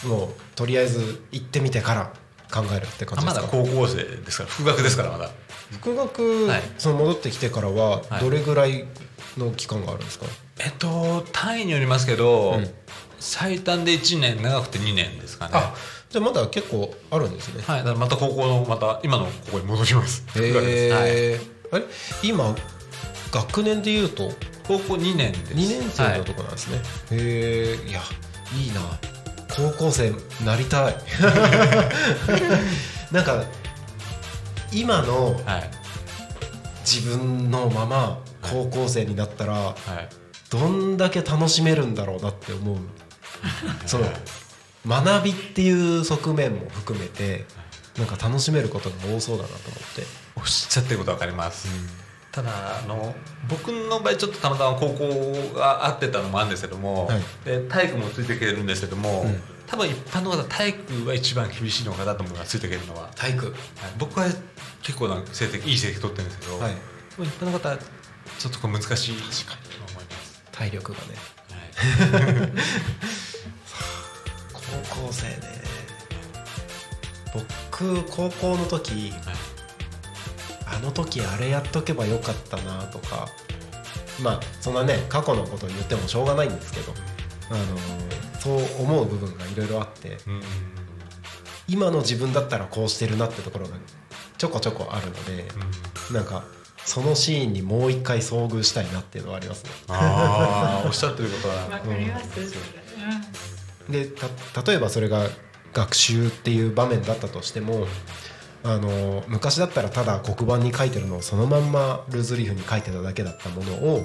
もうとりあえず行ってみてから考えるって感じですか？だ高校生ですから復学ですからまだ。復学、はい。その戻ってきてからははい。どれぐらいの期間があるんですか、えっと単位によりますけど、最短で1年長くて2年ですかね。あじゃあまだ結構あるんですね。はい、だからまた高校のまた今のここに戻ります。復学です。はい。へえあれ？今学年でいうと？高校2年です。2年生のとこなんですね、へえいやいいな高校生なりたい。なんか今の。自分のまま高校生になったらはい。どんだけ楽しめるんだろうなって思う。その学びっていう側面も含めてなんか楽しめることが多そうだなと思って。おっしゃってることわかります。ただあの僕の場合ちょっとたまたま高校が合ってたのもあるんですけども、はい。で体育もついていけるんですけども、ん。多分一般の方体育は一番厳しいのかなと思いますついていけるのは、はい。体育僕は結構な成績いい成績取ってるんですけど、はい。一般の方はちょっとこう難しいと思います。体力がね。はい。高校生ね僕高校の時はいあの時あれやっとけばよかったなとかまあそんなね過去のことを言ってもしょうがないんですけど、あのそう思う部分がいろいろあってうん。今の自分だったらこうしてるなってところがちょこちょこあるので、なんかそのシーンにもう一回遭遇したいなっていうのはありますね。ああ おっしゃってることはわかります。でた例えばそれが学習っていう場面だったとしてもあの昔だったらただ黒板に書いてるのをそのまんまルーズリーフに書いてただけだったものを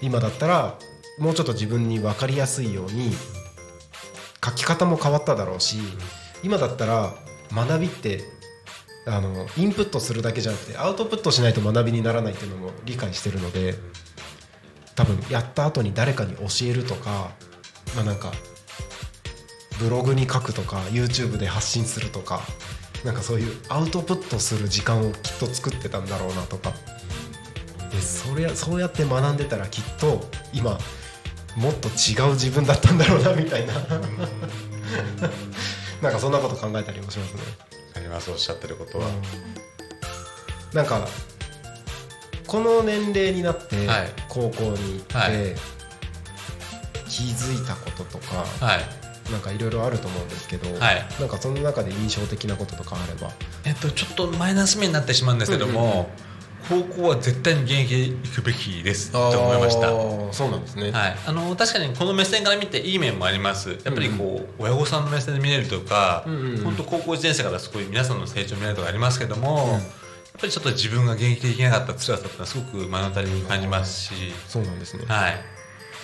今だったらもうちょっと自分に分かりやすいように書き方も変わっただろうし今だったら学びってあのインプットするだけじゃなくてアウトプットしないと学びにならないっていうのも理解してるので多分やった後に誰かに教えるとかまあなんかブログに書くとか YouTube で発信するとかなんかそういうアウトプットする時間をきっと作ってたんだろうなとか。でそれそうやって学んでたらきっと今もっと違う自分だったんだろうなみたいな。なんかそんなこと考えたりもしますね。ありますおっしゃってることは、なんかこの年齢になってはい。高校に行って、はい。気づいたこととかはいなんかいろいろあると思うんですけど、はい。なんかその中で印象的なこととかあれば？えっとちょっとマイナス面になってしまうんですけども、高校は絶対に現役行くべきですと思いました。そうなんですね、はい、あの確かにこの目線から見ていい面もあります。やっぱりこう、親御さんの目線で見れるとか、うんうんうん。本当高校1年生からすごい皆さんの成長を見れるとかありますけども、やっぱりちょっと自分が現役できなかった辛さっていうのはすごく目の当たりに感じますし、そうなんですね、はい、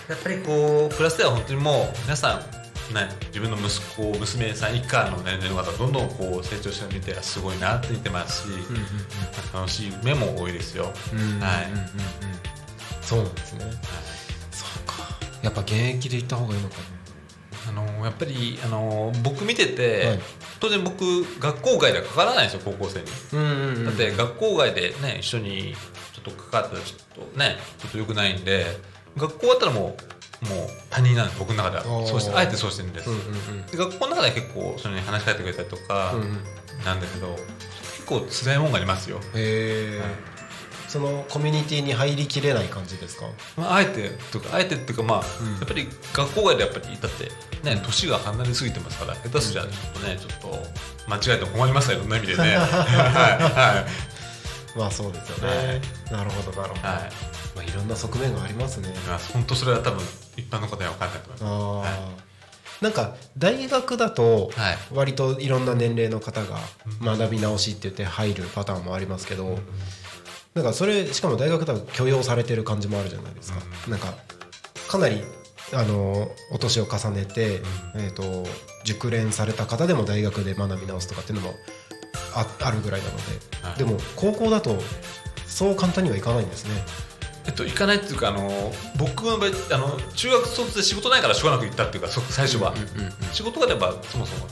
やっぱりこうプラスでは本当にもう皆さんね、自分の息子娘さん以下の年齢の方どんどんこう成長してるのを見てすごいなって言ってますし、楽しい面も多いですよ、うんはい、うんうん。うんそうなんですね、そうか。やっぱ現役で行った方がいいのかあのやっぱりあの僕見てて、はい。当然僕学校外ではかからないんですよ高校生に、なうんうんうん。だって学校外でね一緒にちょっと関わったらちょっとねちょっと良くないんで学校終わったらもうもう他人なんです僕の中では。そうしてあえてそうしてるんです、うんうんで学校の中では結構それに話しかけてくれたりとかうんうん。うんなんだけど、結構辛いもんがありますよ、へえ、そのコミュニティに入りきれない感じですか？まあ、あえてとかあえてっていうかまあ、うん。やっぱり学校外でやっぱりだってね年が離れすぎてますから下手すりゃちょっとねちょっと間違えても困りますよいろんな意味でね。はい。はい。まあそうですよね、なるほどなるほど、はいまあ、いろんな側面がありますね。まあ本当それは多分一般の方には分かんないと思いますああ、なんか大学だとはい。割といろんな年齢の方が学び直しって言って入るパターンもありますけど、なんかそれしかも大学だと許容されてる感じもあるじゃないですか、なんかかなりあのお年を重ねて、えー、と熟練された方でも大学で学び直すとかっていうのもああるぐらいなので、はい。でも高校だとそう簡単にはいかないんですね。えっと行かないっていうかあの僕の場合あの中学卒で仕事ないからしょうがなく行ったっていうかそ最初は、仕事があればそもそも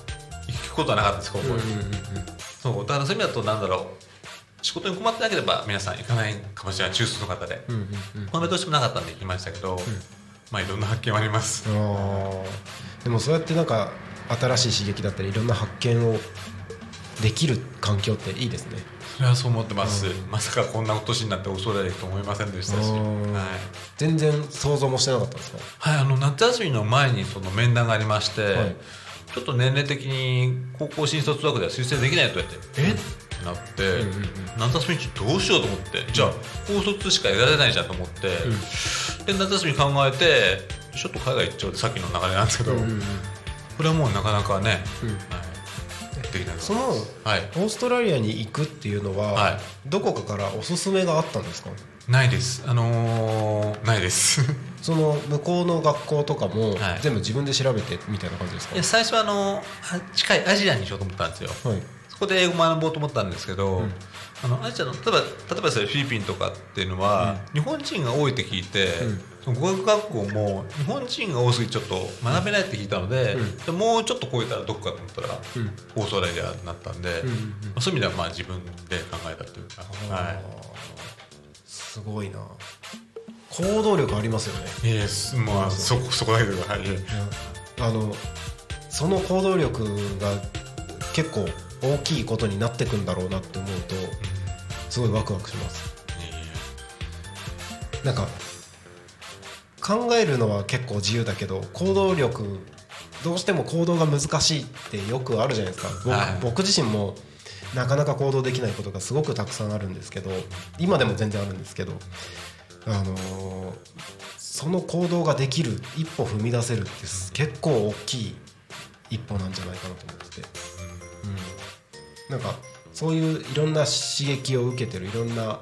行くことはなかったです高校に、そう。だからそういう意味だとなんだろう。仕事に困ってなければ皆さん行かないかもしれない中卒の方で、うんうんうんどうしてもなかったんで行きましたけど、まあいろんな発見はあります、でもそうやってなんか新しい刺激だったりいろんな発見をできる環境っていいですね。それはそう思ってます、うん。まさかこんな年になって恐れると思いませんでしたし、うん。はい。全然想像もしてなかったんですか？はい、あの夏休みの前にその面談がありまして、はい。ちょっと年齢的に高校新卒枠では推薦できないと言ってえ？ってなって、夏休み中どうしようと思ってじゃあ高卒しか得られないじゃんと思って、で夏休み考えてちょっと海外行っちゃうってさっきの流れなんですけど、これはもうなかなかね、はい、できないそのはい。オーストラリアに行くっていうのは、はい。どこかからおすすめがあったんですか？ないです。あのーないです。その向こうの学校とかも、はい。全部自分で調べてみたいな感じですか？いや。最初はあのあ近いアジアにしようと思ったんですよ。はい。そこで英語学ぼうと思ったんですけど、あのアジアの例えば例えばフィリピンとかっていうのは、日本人が多いって聞いて、その語学学校も日本人が多すぎてちょっと学べないって聞いたので,、でもうちょっと超えたらどこかと思ったら、オーストラリアになったんで、まあそういう意味ではまあ自分で考えたというか、はい。すごいな。行動力ありますよね。いやすまあそこそこだけでははい。あのその行動力が結構大きいことになってくんだろうなって思うとすごいワクワクします。なんか考えるのは結構自由だけど行動力どうしても行動が難しいってよくあるじゃないですか。僕,、はい。僕自身もなかなか行動できないことがすごくたくさんあるんですけど今でも全然あるんですけど、あのーその行動ができる一歩踏み出せるって結構大きい一歩なんじゃないかなと思ってて、うん、なんかそういういろんな刺激を受けてるいろんな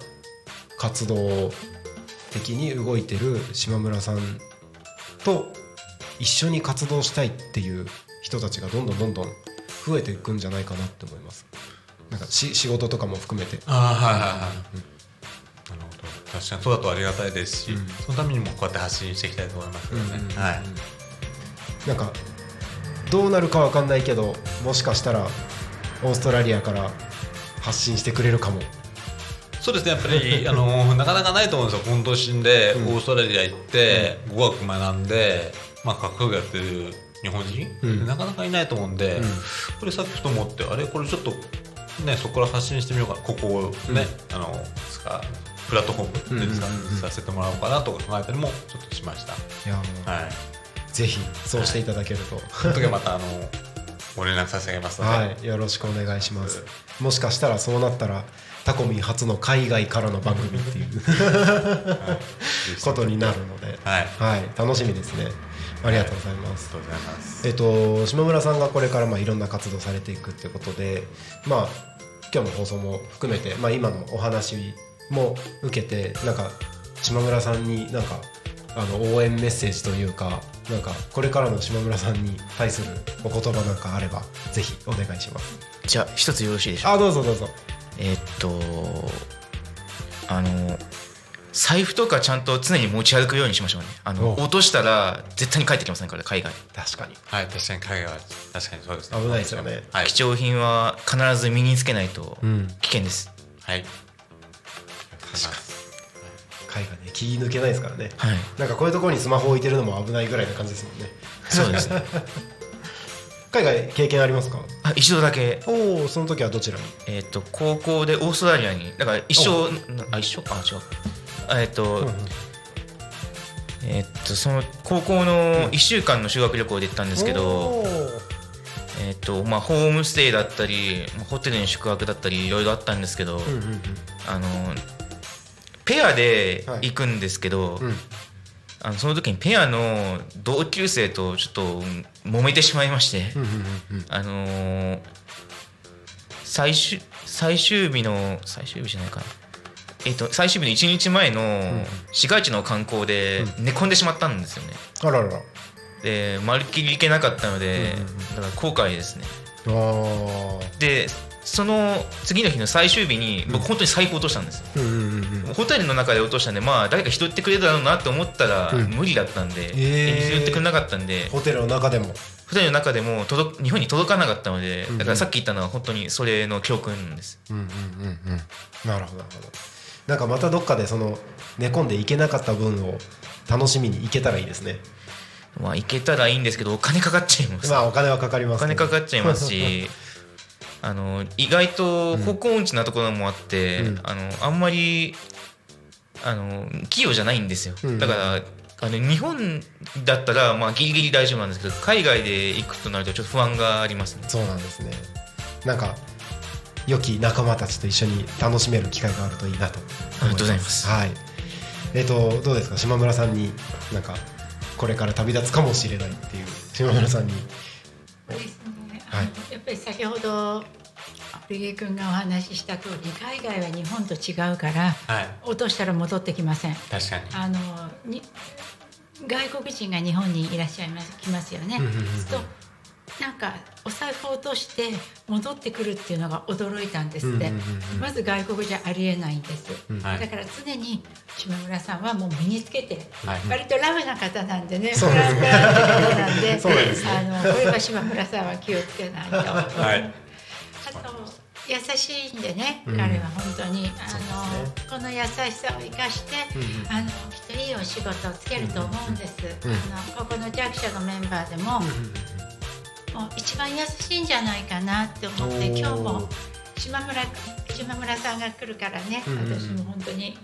活動的に動いてる島村さんと一緒に活動したいっていう人たちがどんどんどんどん増えていくんじゃないかなって思います。なんかし仕事とかも含めて。ああはいはいはい、なるほど。確かに。そうだとありがたいですし、そのためにもこうやって発信していきたいと思いますけどね、うんうんうん。はい。なんかどうなるかわかんないけどもしかしたらオーストラリアから発信してくれるかもそうですねやっぱり あのなかなかないと思うんですよ。今年でオーストラリア行って語学学んで、まあ、格闘技やってる日本人、うん。なかなかいないと思うんで、これさっきふと思ってあれこれちょっとねそこから発信してみようか。なここをね、あのですかプラットフォームで使させてもらおうかなとか考えたりもちょっとしました。いやはい。ぜひそうしていただけると、その時はまたあのご連絡差し上げますので、はい、よろしくお願いします。もしかしたらそうなったらタコミン初の海外からの番組っていうことになるので、はい。はい、楽しみですね。ありがとうございます。ありがとうございます。えっと島村さんがこれからまあいろんな活動されていくってことで、まあ今日の放送も含めて、まあ今のお話も受けてなんか島村さんになんかあの応援メッセージというかなんかこれからの島村さんに対するお言葉なんかあればぜひお願いします。じゃあ一つよろしいでしょうか？あどうぞどうぞ。えーっとあの財布とかちゃんと常に持ち歩くようにしましょうねあのお落としたら絶対に帰ってきませんから海外確かにはい、確かに海外は確かにそうですね。危ないですよね。はい。貴重品は必ず身につけないとうん危険です、はい。確かに海外ね気抜けないですからね。はいなんかこういうところにスマホ置いてるのも危ないぐらいな感じですもんね。そうですね海外経験ありますか？あ一度だけ。おおその時はどちらに？えーっと高校でオーストラリアにだから一生あ一緒あ違う。あえーっと、えーっとその高校の1週間の修学旅行で行ったんですけど、えー。っとまあ、ホームステイだったりまあホテルに宿泊だったりいろいろあったんですけど、うんうんうん。あのペアで行くんですけど、うん。あのその時にペアの同級生とちょっとうん揉めてしまいまして、うんうんうんあのー最終最終日の最終日じゃないかな、えっと最終日の1日前の市街地の観光で寝込んでしまったんですよね。あらら。ら。でまるっきり行けなかったので、だから後悔ですね。でその次の日の最終日に僕本当に財布落としたんですようんうんうんうん。ホテルの中で落としたんでまあ誰か拾ってくれるだろうなと思ったらうん無理だったんで、えー拾ってくれなかったんでホテルの中でも。ホテルの中でも届日本に届かなかったのでうんだからさっき言ったのは本当にそれの教訓ですうんうんうんうん。なるほどなるほど。なんかまたどっかでその寝込んでいけなかった分を楽しみに行けたらいいですね。まあ行けたらいいんですけどお金かかっちゃいます、まあお金はかかりますお。金かかっちゃいますし あの意外と方向音痴なところもあって、うん。あのあんまりあの器用じゃないんですよ、うん。だからあの日本だったらまあギリギリ大丈夫なんですけど海外で行くとなるとちょっと不安がありますね。そうなんですね。なんか良き仲間たちと一緒に楽しめる機会があるといいなと思ありがとうございます。はい。えっ、とどうですか？島村さんになんかこれから旅立つかもしれないっていう島村さんに。そうですね、はいやっぱり先ほど堀毛君がお話しした通り海外は日本と違うからはい。落としたら戻ってきません確かに。あのに外国人が日本にいらっしゃいます来ますよね。うんうんうんうんなんかお財布を落として戻ってくるっていうのが驚いたんですって、うんうんうんうん。まず外国じゃありえないんです、はい。だから常に島村さんはもう身につけて、はい。割とラフな方なんでねそうですね。フランフランって方なんで そうですね。あのこれは島村さんは気をつけないと。はい。あと優しいんでね、うん。彼は本当にあの、ですこの優しさを生かして、うんうん。あのきっといいお仕事をつけると思うんです、うんうんあのここの弱者のメンバーでも,、一番優しいんじゃないかなって思って今日も島村島村さんが来るからね、私も本当に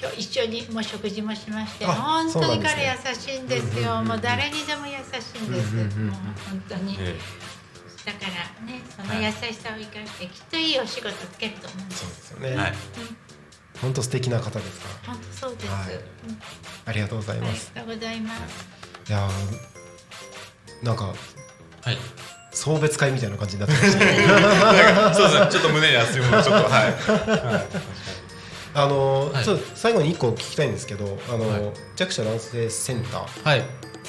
今日一緒にもう食事もしましてあ本当に彼優しいんですよ。もう誰にでも優しいんです。もう本当に。えだからねその優しさを生かしてきっといいお仕事つけると思うんですそうですよね、えはい。本当素敵な方ですか？ら本当そうです、ありがとうございあります、がとうございます。い、やーなんかはい。送別会みたいな感じになってましたねそうですね。ちょっと胸に熱いものちょっとはい。あのーはい。ちょっと最後に一個聞きたいんですけどあのー、はい。弱者男性センターっはい。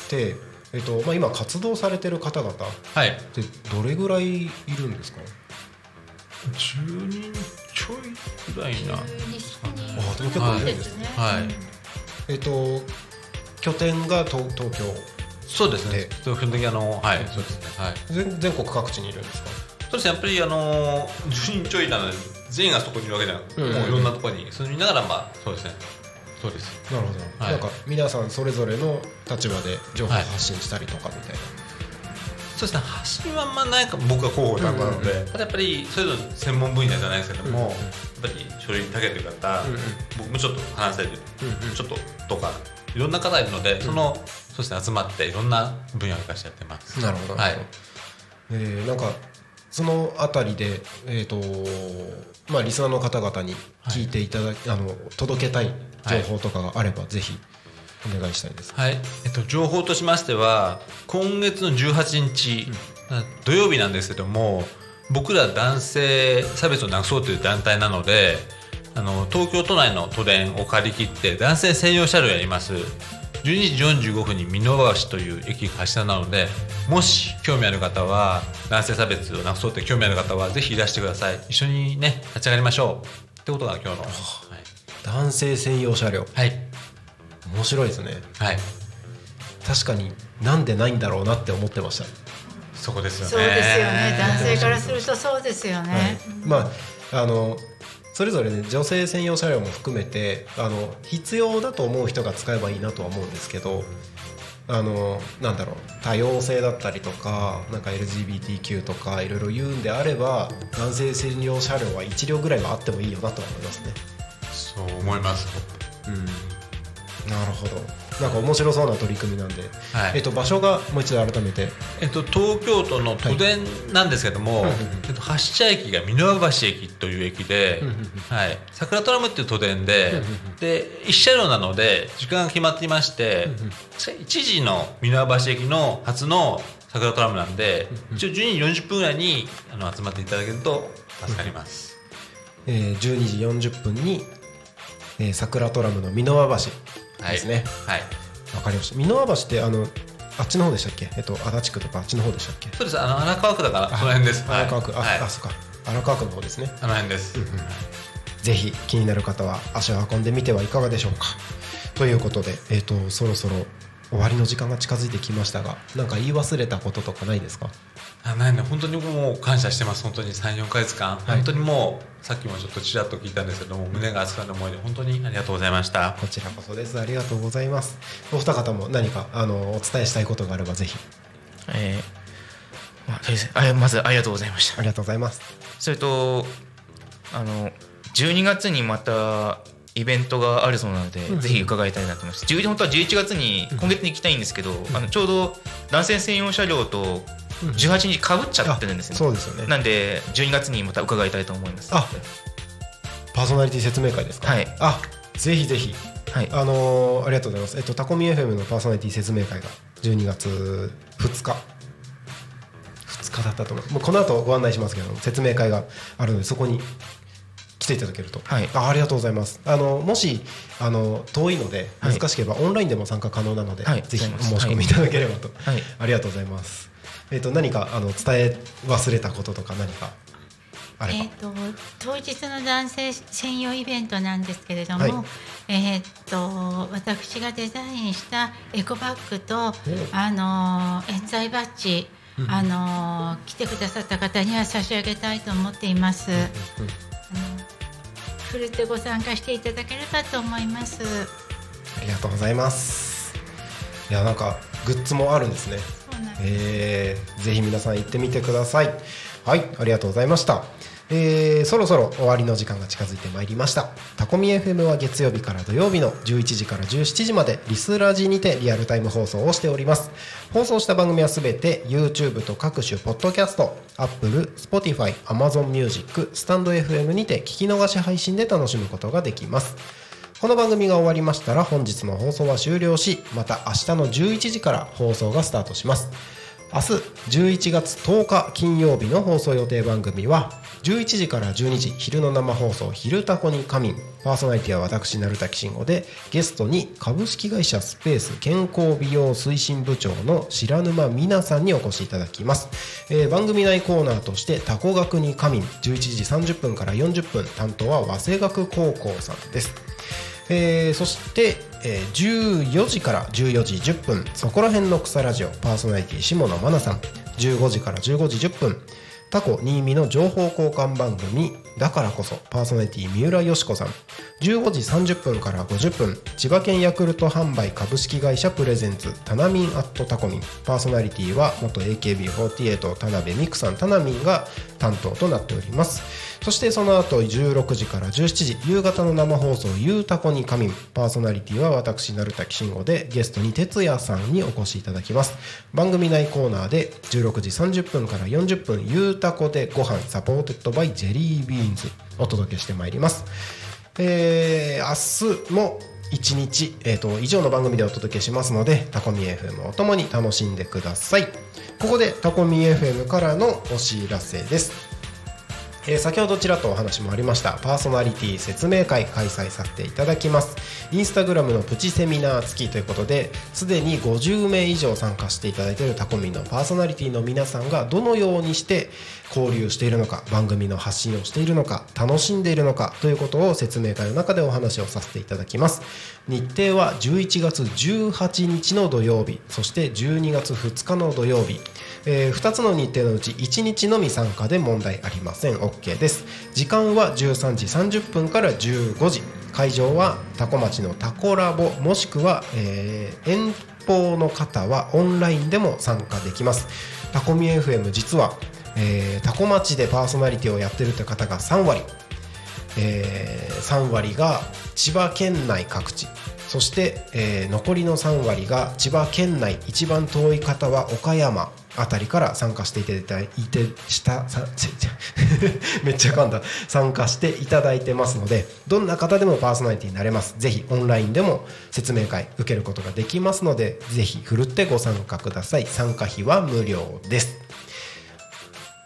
て、えっとまあ、今活動されてる方々っはい。てどれぐらいいるんですか？10人ちょいぐらいな。あでも結構いるんですね。はい。えっと拠点が東東京そうですね。で基本的にあのはい。そうですね。はい。全全国各地にいるんですか？そうですねやっぱりあの10人ちょいなので全員がそこにいるわけじゃなくて、うん。もういろんなところに住みながらまあそうですね。そうです。なるほど、はい。なんか皆さんそれぞれの立場で情報発信したりとかみたいな、そうですね。発信はあんまないか僕が広報担当なので、ただやっぱりそれぞれ専門分野じゃないですけども、うんうんやっぱり書類に長けてる方、うんうん。僕もちょっと話せる、うんうん。ちょっととかいろんな方いるので、そのそうですね集まっていろんな分野を生かしてやってます。なるほど、はい。えーなんかそのあたりで、えーとまあ、リスナーの方々に聞いていただき、あの届けたい情報とかがあれば、ぜひお願いしたいです。はい、えっと、情報としましては今月の18日、土曜日なんですけども僕ら男性差別をなくそうという団体なのであの東京都内の都電を借り切って男性専用車両をやります12時45分に箕輪橋という駅が発車なのでもし興味ある方は男性差別をなくそうって興味ある方はぜひいらしてください。一緒にね立ち上がりましょう。ってことが今日の。はい、男性専用車両。はい。面白いですね。はい、確かになんでないんだろうなって思ってました、そこですよね。そうですよね。男性からするとそうですよね、はい、まああのそれぞれね女性専用車両も含めてあの必要だと思う人が使えばいいなとは思うんですけどあのなんだろう多様性だったりとかなんか LGBTQ とかいろいろ言うんであれば男性専用車両は1両ぐらいはあってもいいよなとは思いますね。そう思いますうんなるほど。なんか面白そうな取り組みなんで、はい。えっと、場所がもう一度改めて。えっと、東京都の都電なんですけども、はい。えっと、発車駅が箕輪橋駅という駅で、はい、桜トラムっていう都電で、で1車両なので時間が決まっていまして、1時の箕輪橋駅の初の桜トラムなんで、一応12時40分ぐらいにあの集まっていただけると助かります。えー12時40分に、えー桜トラムの箕輪橋ですね。はいわかりました。箕輪橋ってあのあっちの方でしたっけ？えっと足立区とかあっちの方でしたっけ？そうですあの荒川区だからその辺です。荒川区、はい、あ、あ、そっか。荒川区の方ですね。あの辺です。ぜひ気になる方は足を運んでみてはいかがでしょうか。ということで、えっ、とそろそろ終わりの時間が近づいてきましたが、なんか言い忘れたこととかないですか？あないね本当に僕も感謝してます本当に34か月間、本当にもうさっきもちょっとちらっと聞いたんですけども胸が熱くなる思いで本当にありがとうございましたこちらこそです。ありがとうございます。お二方も何かあのお伝えしたいことがあればぜひ。えーまあそうですねあまずありがとうございましたありがとうございます。それとあの12月にまたイベントがあるそうなので、ぜひ伺いたいなと思います11本当は11月に今月に行きたいんですけど、あのちょうど男性専用車両と18日かぶっちゃってるんですよ、あそうですよねなんで12月にまた伺いたいと思いますあパーソナリティ説明会ですか？はいあ、ぜひぜひ。はいあのーありがとうございます。えっとタコミ FM のパーソナリティ説明会が12月2日。2日だったと思う。もうこの後ご案内しますけど、説明会があるのでそこに来ていただけると。はいあ、ありがとうございます。あのもしあの遠いのではい難しければオンラインでも参加可能なので、はいぜひお申し込みいただければと。はいありがとうございます。えっと何かあの伝え忘れたこととか何かあれば。えー、と当日の男性専用イベントなんですけれども、はいえー、と私がデザインしたエコバッグと、あのー冤罪バッジ、あのー来てくださった方には差し上げたいと思っています。あのふるってご参加していただければと思います。ありがとうございます。いやなんかグッズもあるんですね。そうえーぜひ皆さん行ってみてくださいはいありがとうございましたえーそろそろ終わりの時間が近づいてまいりました。タコミ FM は月曜日から土曜日の11時から17時までリスラジにてリアルタイム放送をしております。放送した番組はすべて YouTube と各種ポッドキャスト Apple、Spotify、Amazon Music、スタンド FM にて聞き逃し配信で楽しむことができます。この番組が終わりましたら本日の放送は終了しまた明日の11時から放送がスタートします。明日11月10日金曜日の放送予定番組は11時から12時昼の生放送「昼タコに仮眠」パーソナリティは私成田慎吾でゲストに株式会社スペース健康美容推進部長の白沼美奈さんにお越しいただきます、えー番組内コーナーとして「タコ学に仮眠」11時30分から40分担当は早稲学高校さんです。えーそして、えー14時から14時10分そこら辺の草ラジオパーソナリティ下野真奈さん。15時から15時10分タコ新見の情報交換番組だからこそパーソナリティ三浦よし子さん。15時30分から50分千葉県ヤクルト販売株式会社 presents タナミン at タコミン。パーソナリティは元 AKB48 田辺美久さんタナミンが担当となっております。そしてその後16時から17時夕方の生放送「ゆうたこにかみん」パーソナリティは私成田慎吾でゲストに哲也さんにお越しいただきます。番組内コーナーで16時30分から40分「ゆうたこでご飯 supported by JELLY BEANS」お届けしてまいります。えー明日も1日、えー、と以上の番組でお届けしますのでタコミ FM をともに楽しんでください。ここでタコミ FM からのお知らせです。えー先ほどちらっとお話もありましたパーソナリティ説明会開催させていただきます。インスタグラムのプチセミナー付きということですでに50名以上参加していただいているタコミンのパーソナリティの皆さんがどのようにして交流しているのか番組の発信をしているのか楽しんでいるのかということを説明会の中でお話をさせていただきます。日程は11月18日の土曜日そして12月2日の土曜日。え2つの日程のうち1日のみ参加で問題ありません。OK です。時間は13時30分から15時。会場はタコ町のタコラボもしくは、えー遠方の方はオンラインでも参加できます。タコミ FM 実は、えータコ町でパーソナリティをやってるという方が3割。えー3割が千葉県内各地。そして、えー残りの3割が千葉県内一番遠い方は岡山あたりから参加していただいてしたさ めっちゃ噛んだ。参加していただいてますのでどんな方でもパーソナリティになれます。ぜひオンラインでも説明会受けることができますのでぜひふるってご参加ください。参加費は無料です。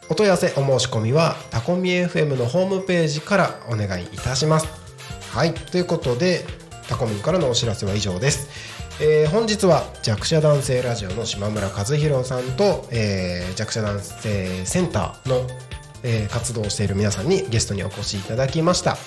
お問い合わせお申し込みはタコミ FM のホームページからお願いいたします。はい。ということでタコミンからのお知らせは以上です、えー本日は弱者男性ラジオの島村和弘さんと、えー弱者男性センターの、えー活動をしている皆さんにゲストにお越しいただきました。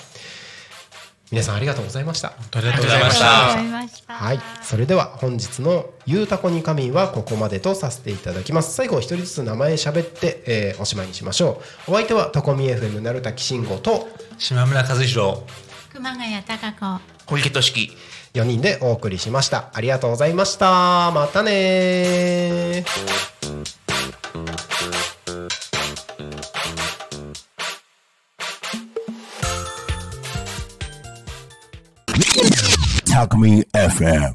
皆さんありがとうございました。ありがとうございましありがとうござたいました。はい、それでは本日の「ゆうたこに仮眠」はここまでとさせていただきます。最後一人ずつ名前喋って、えーおしまいにしましょう。お相手はタコミ FM なるたきしんごと島村和弘熊谷貴子。小池俊樹4人でお送りしました。ありがとうございました。またねー。Talk Me FM.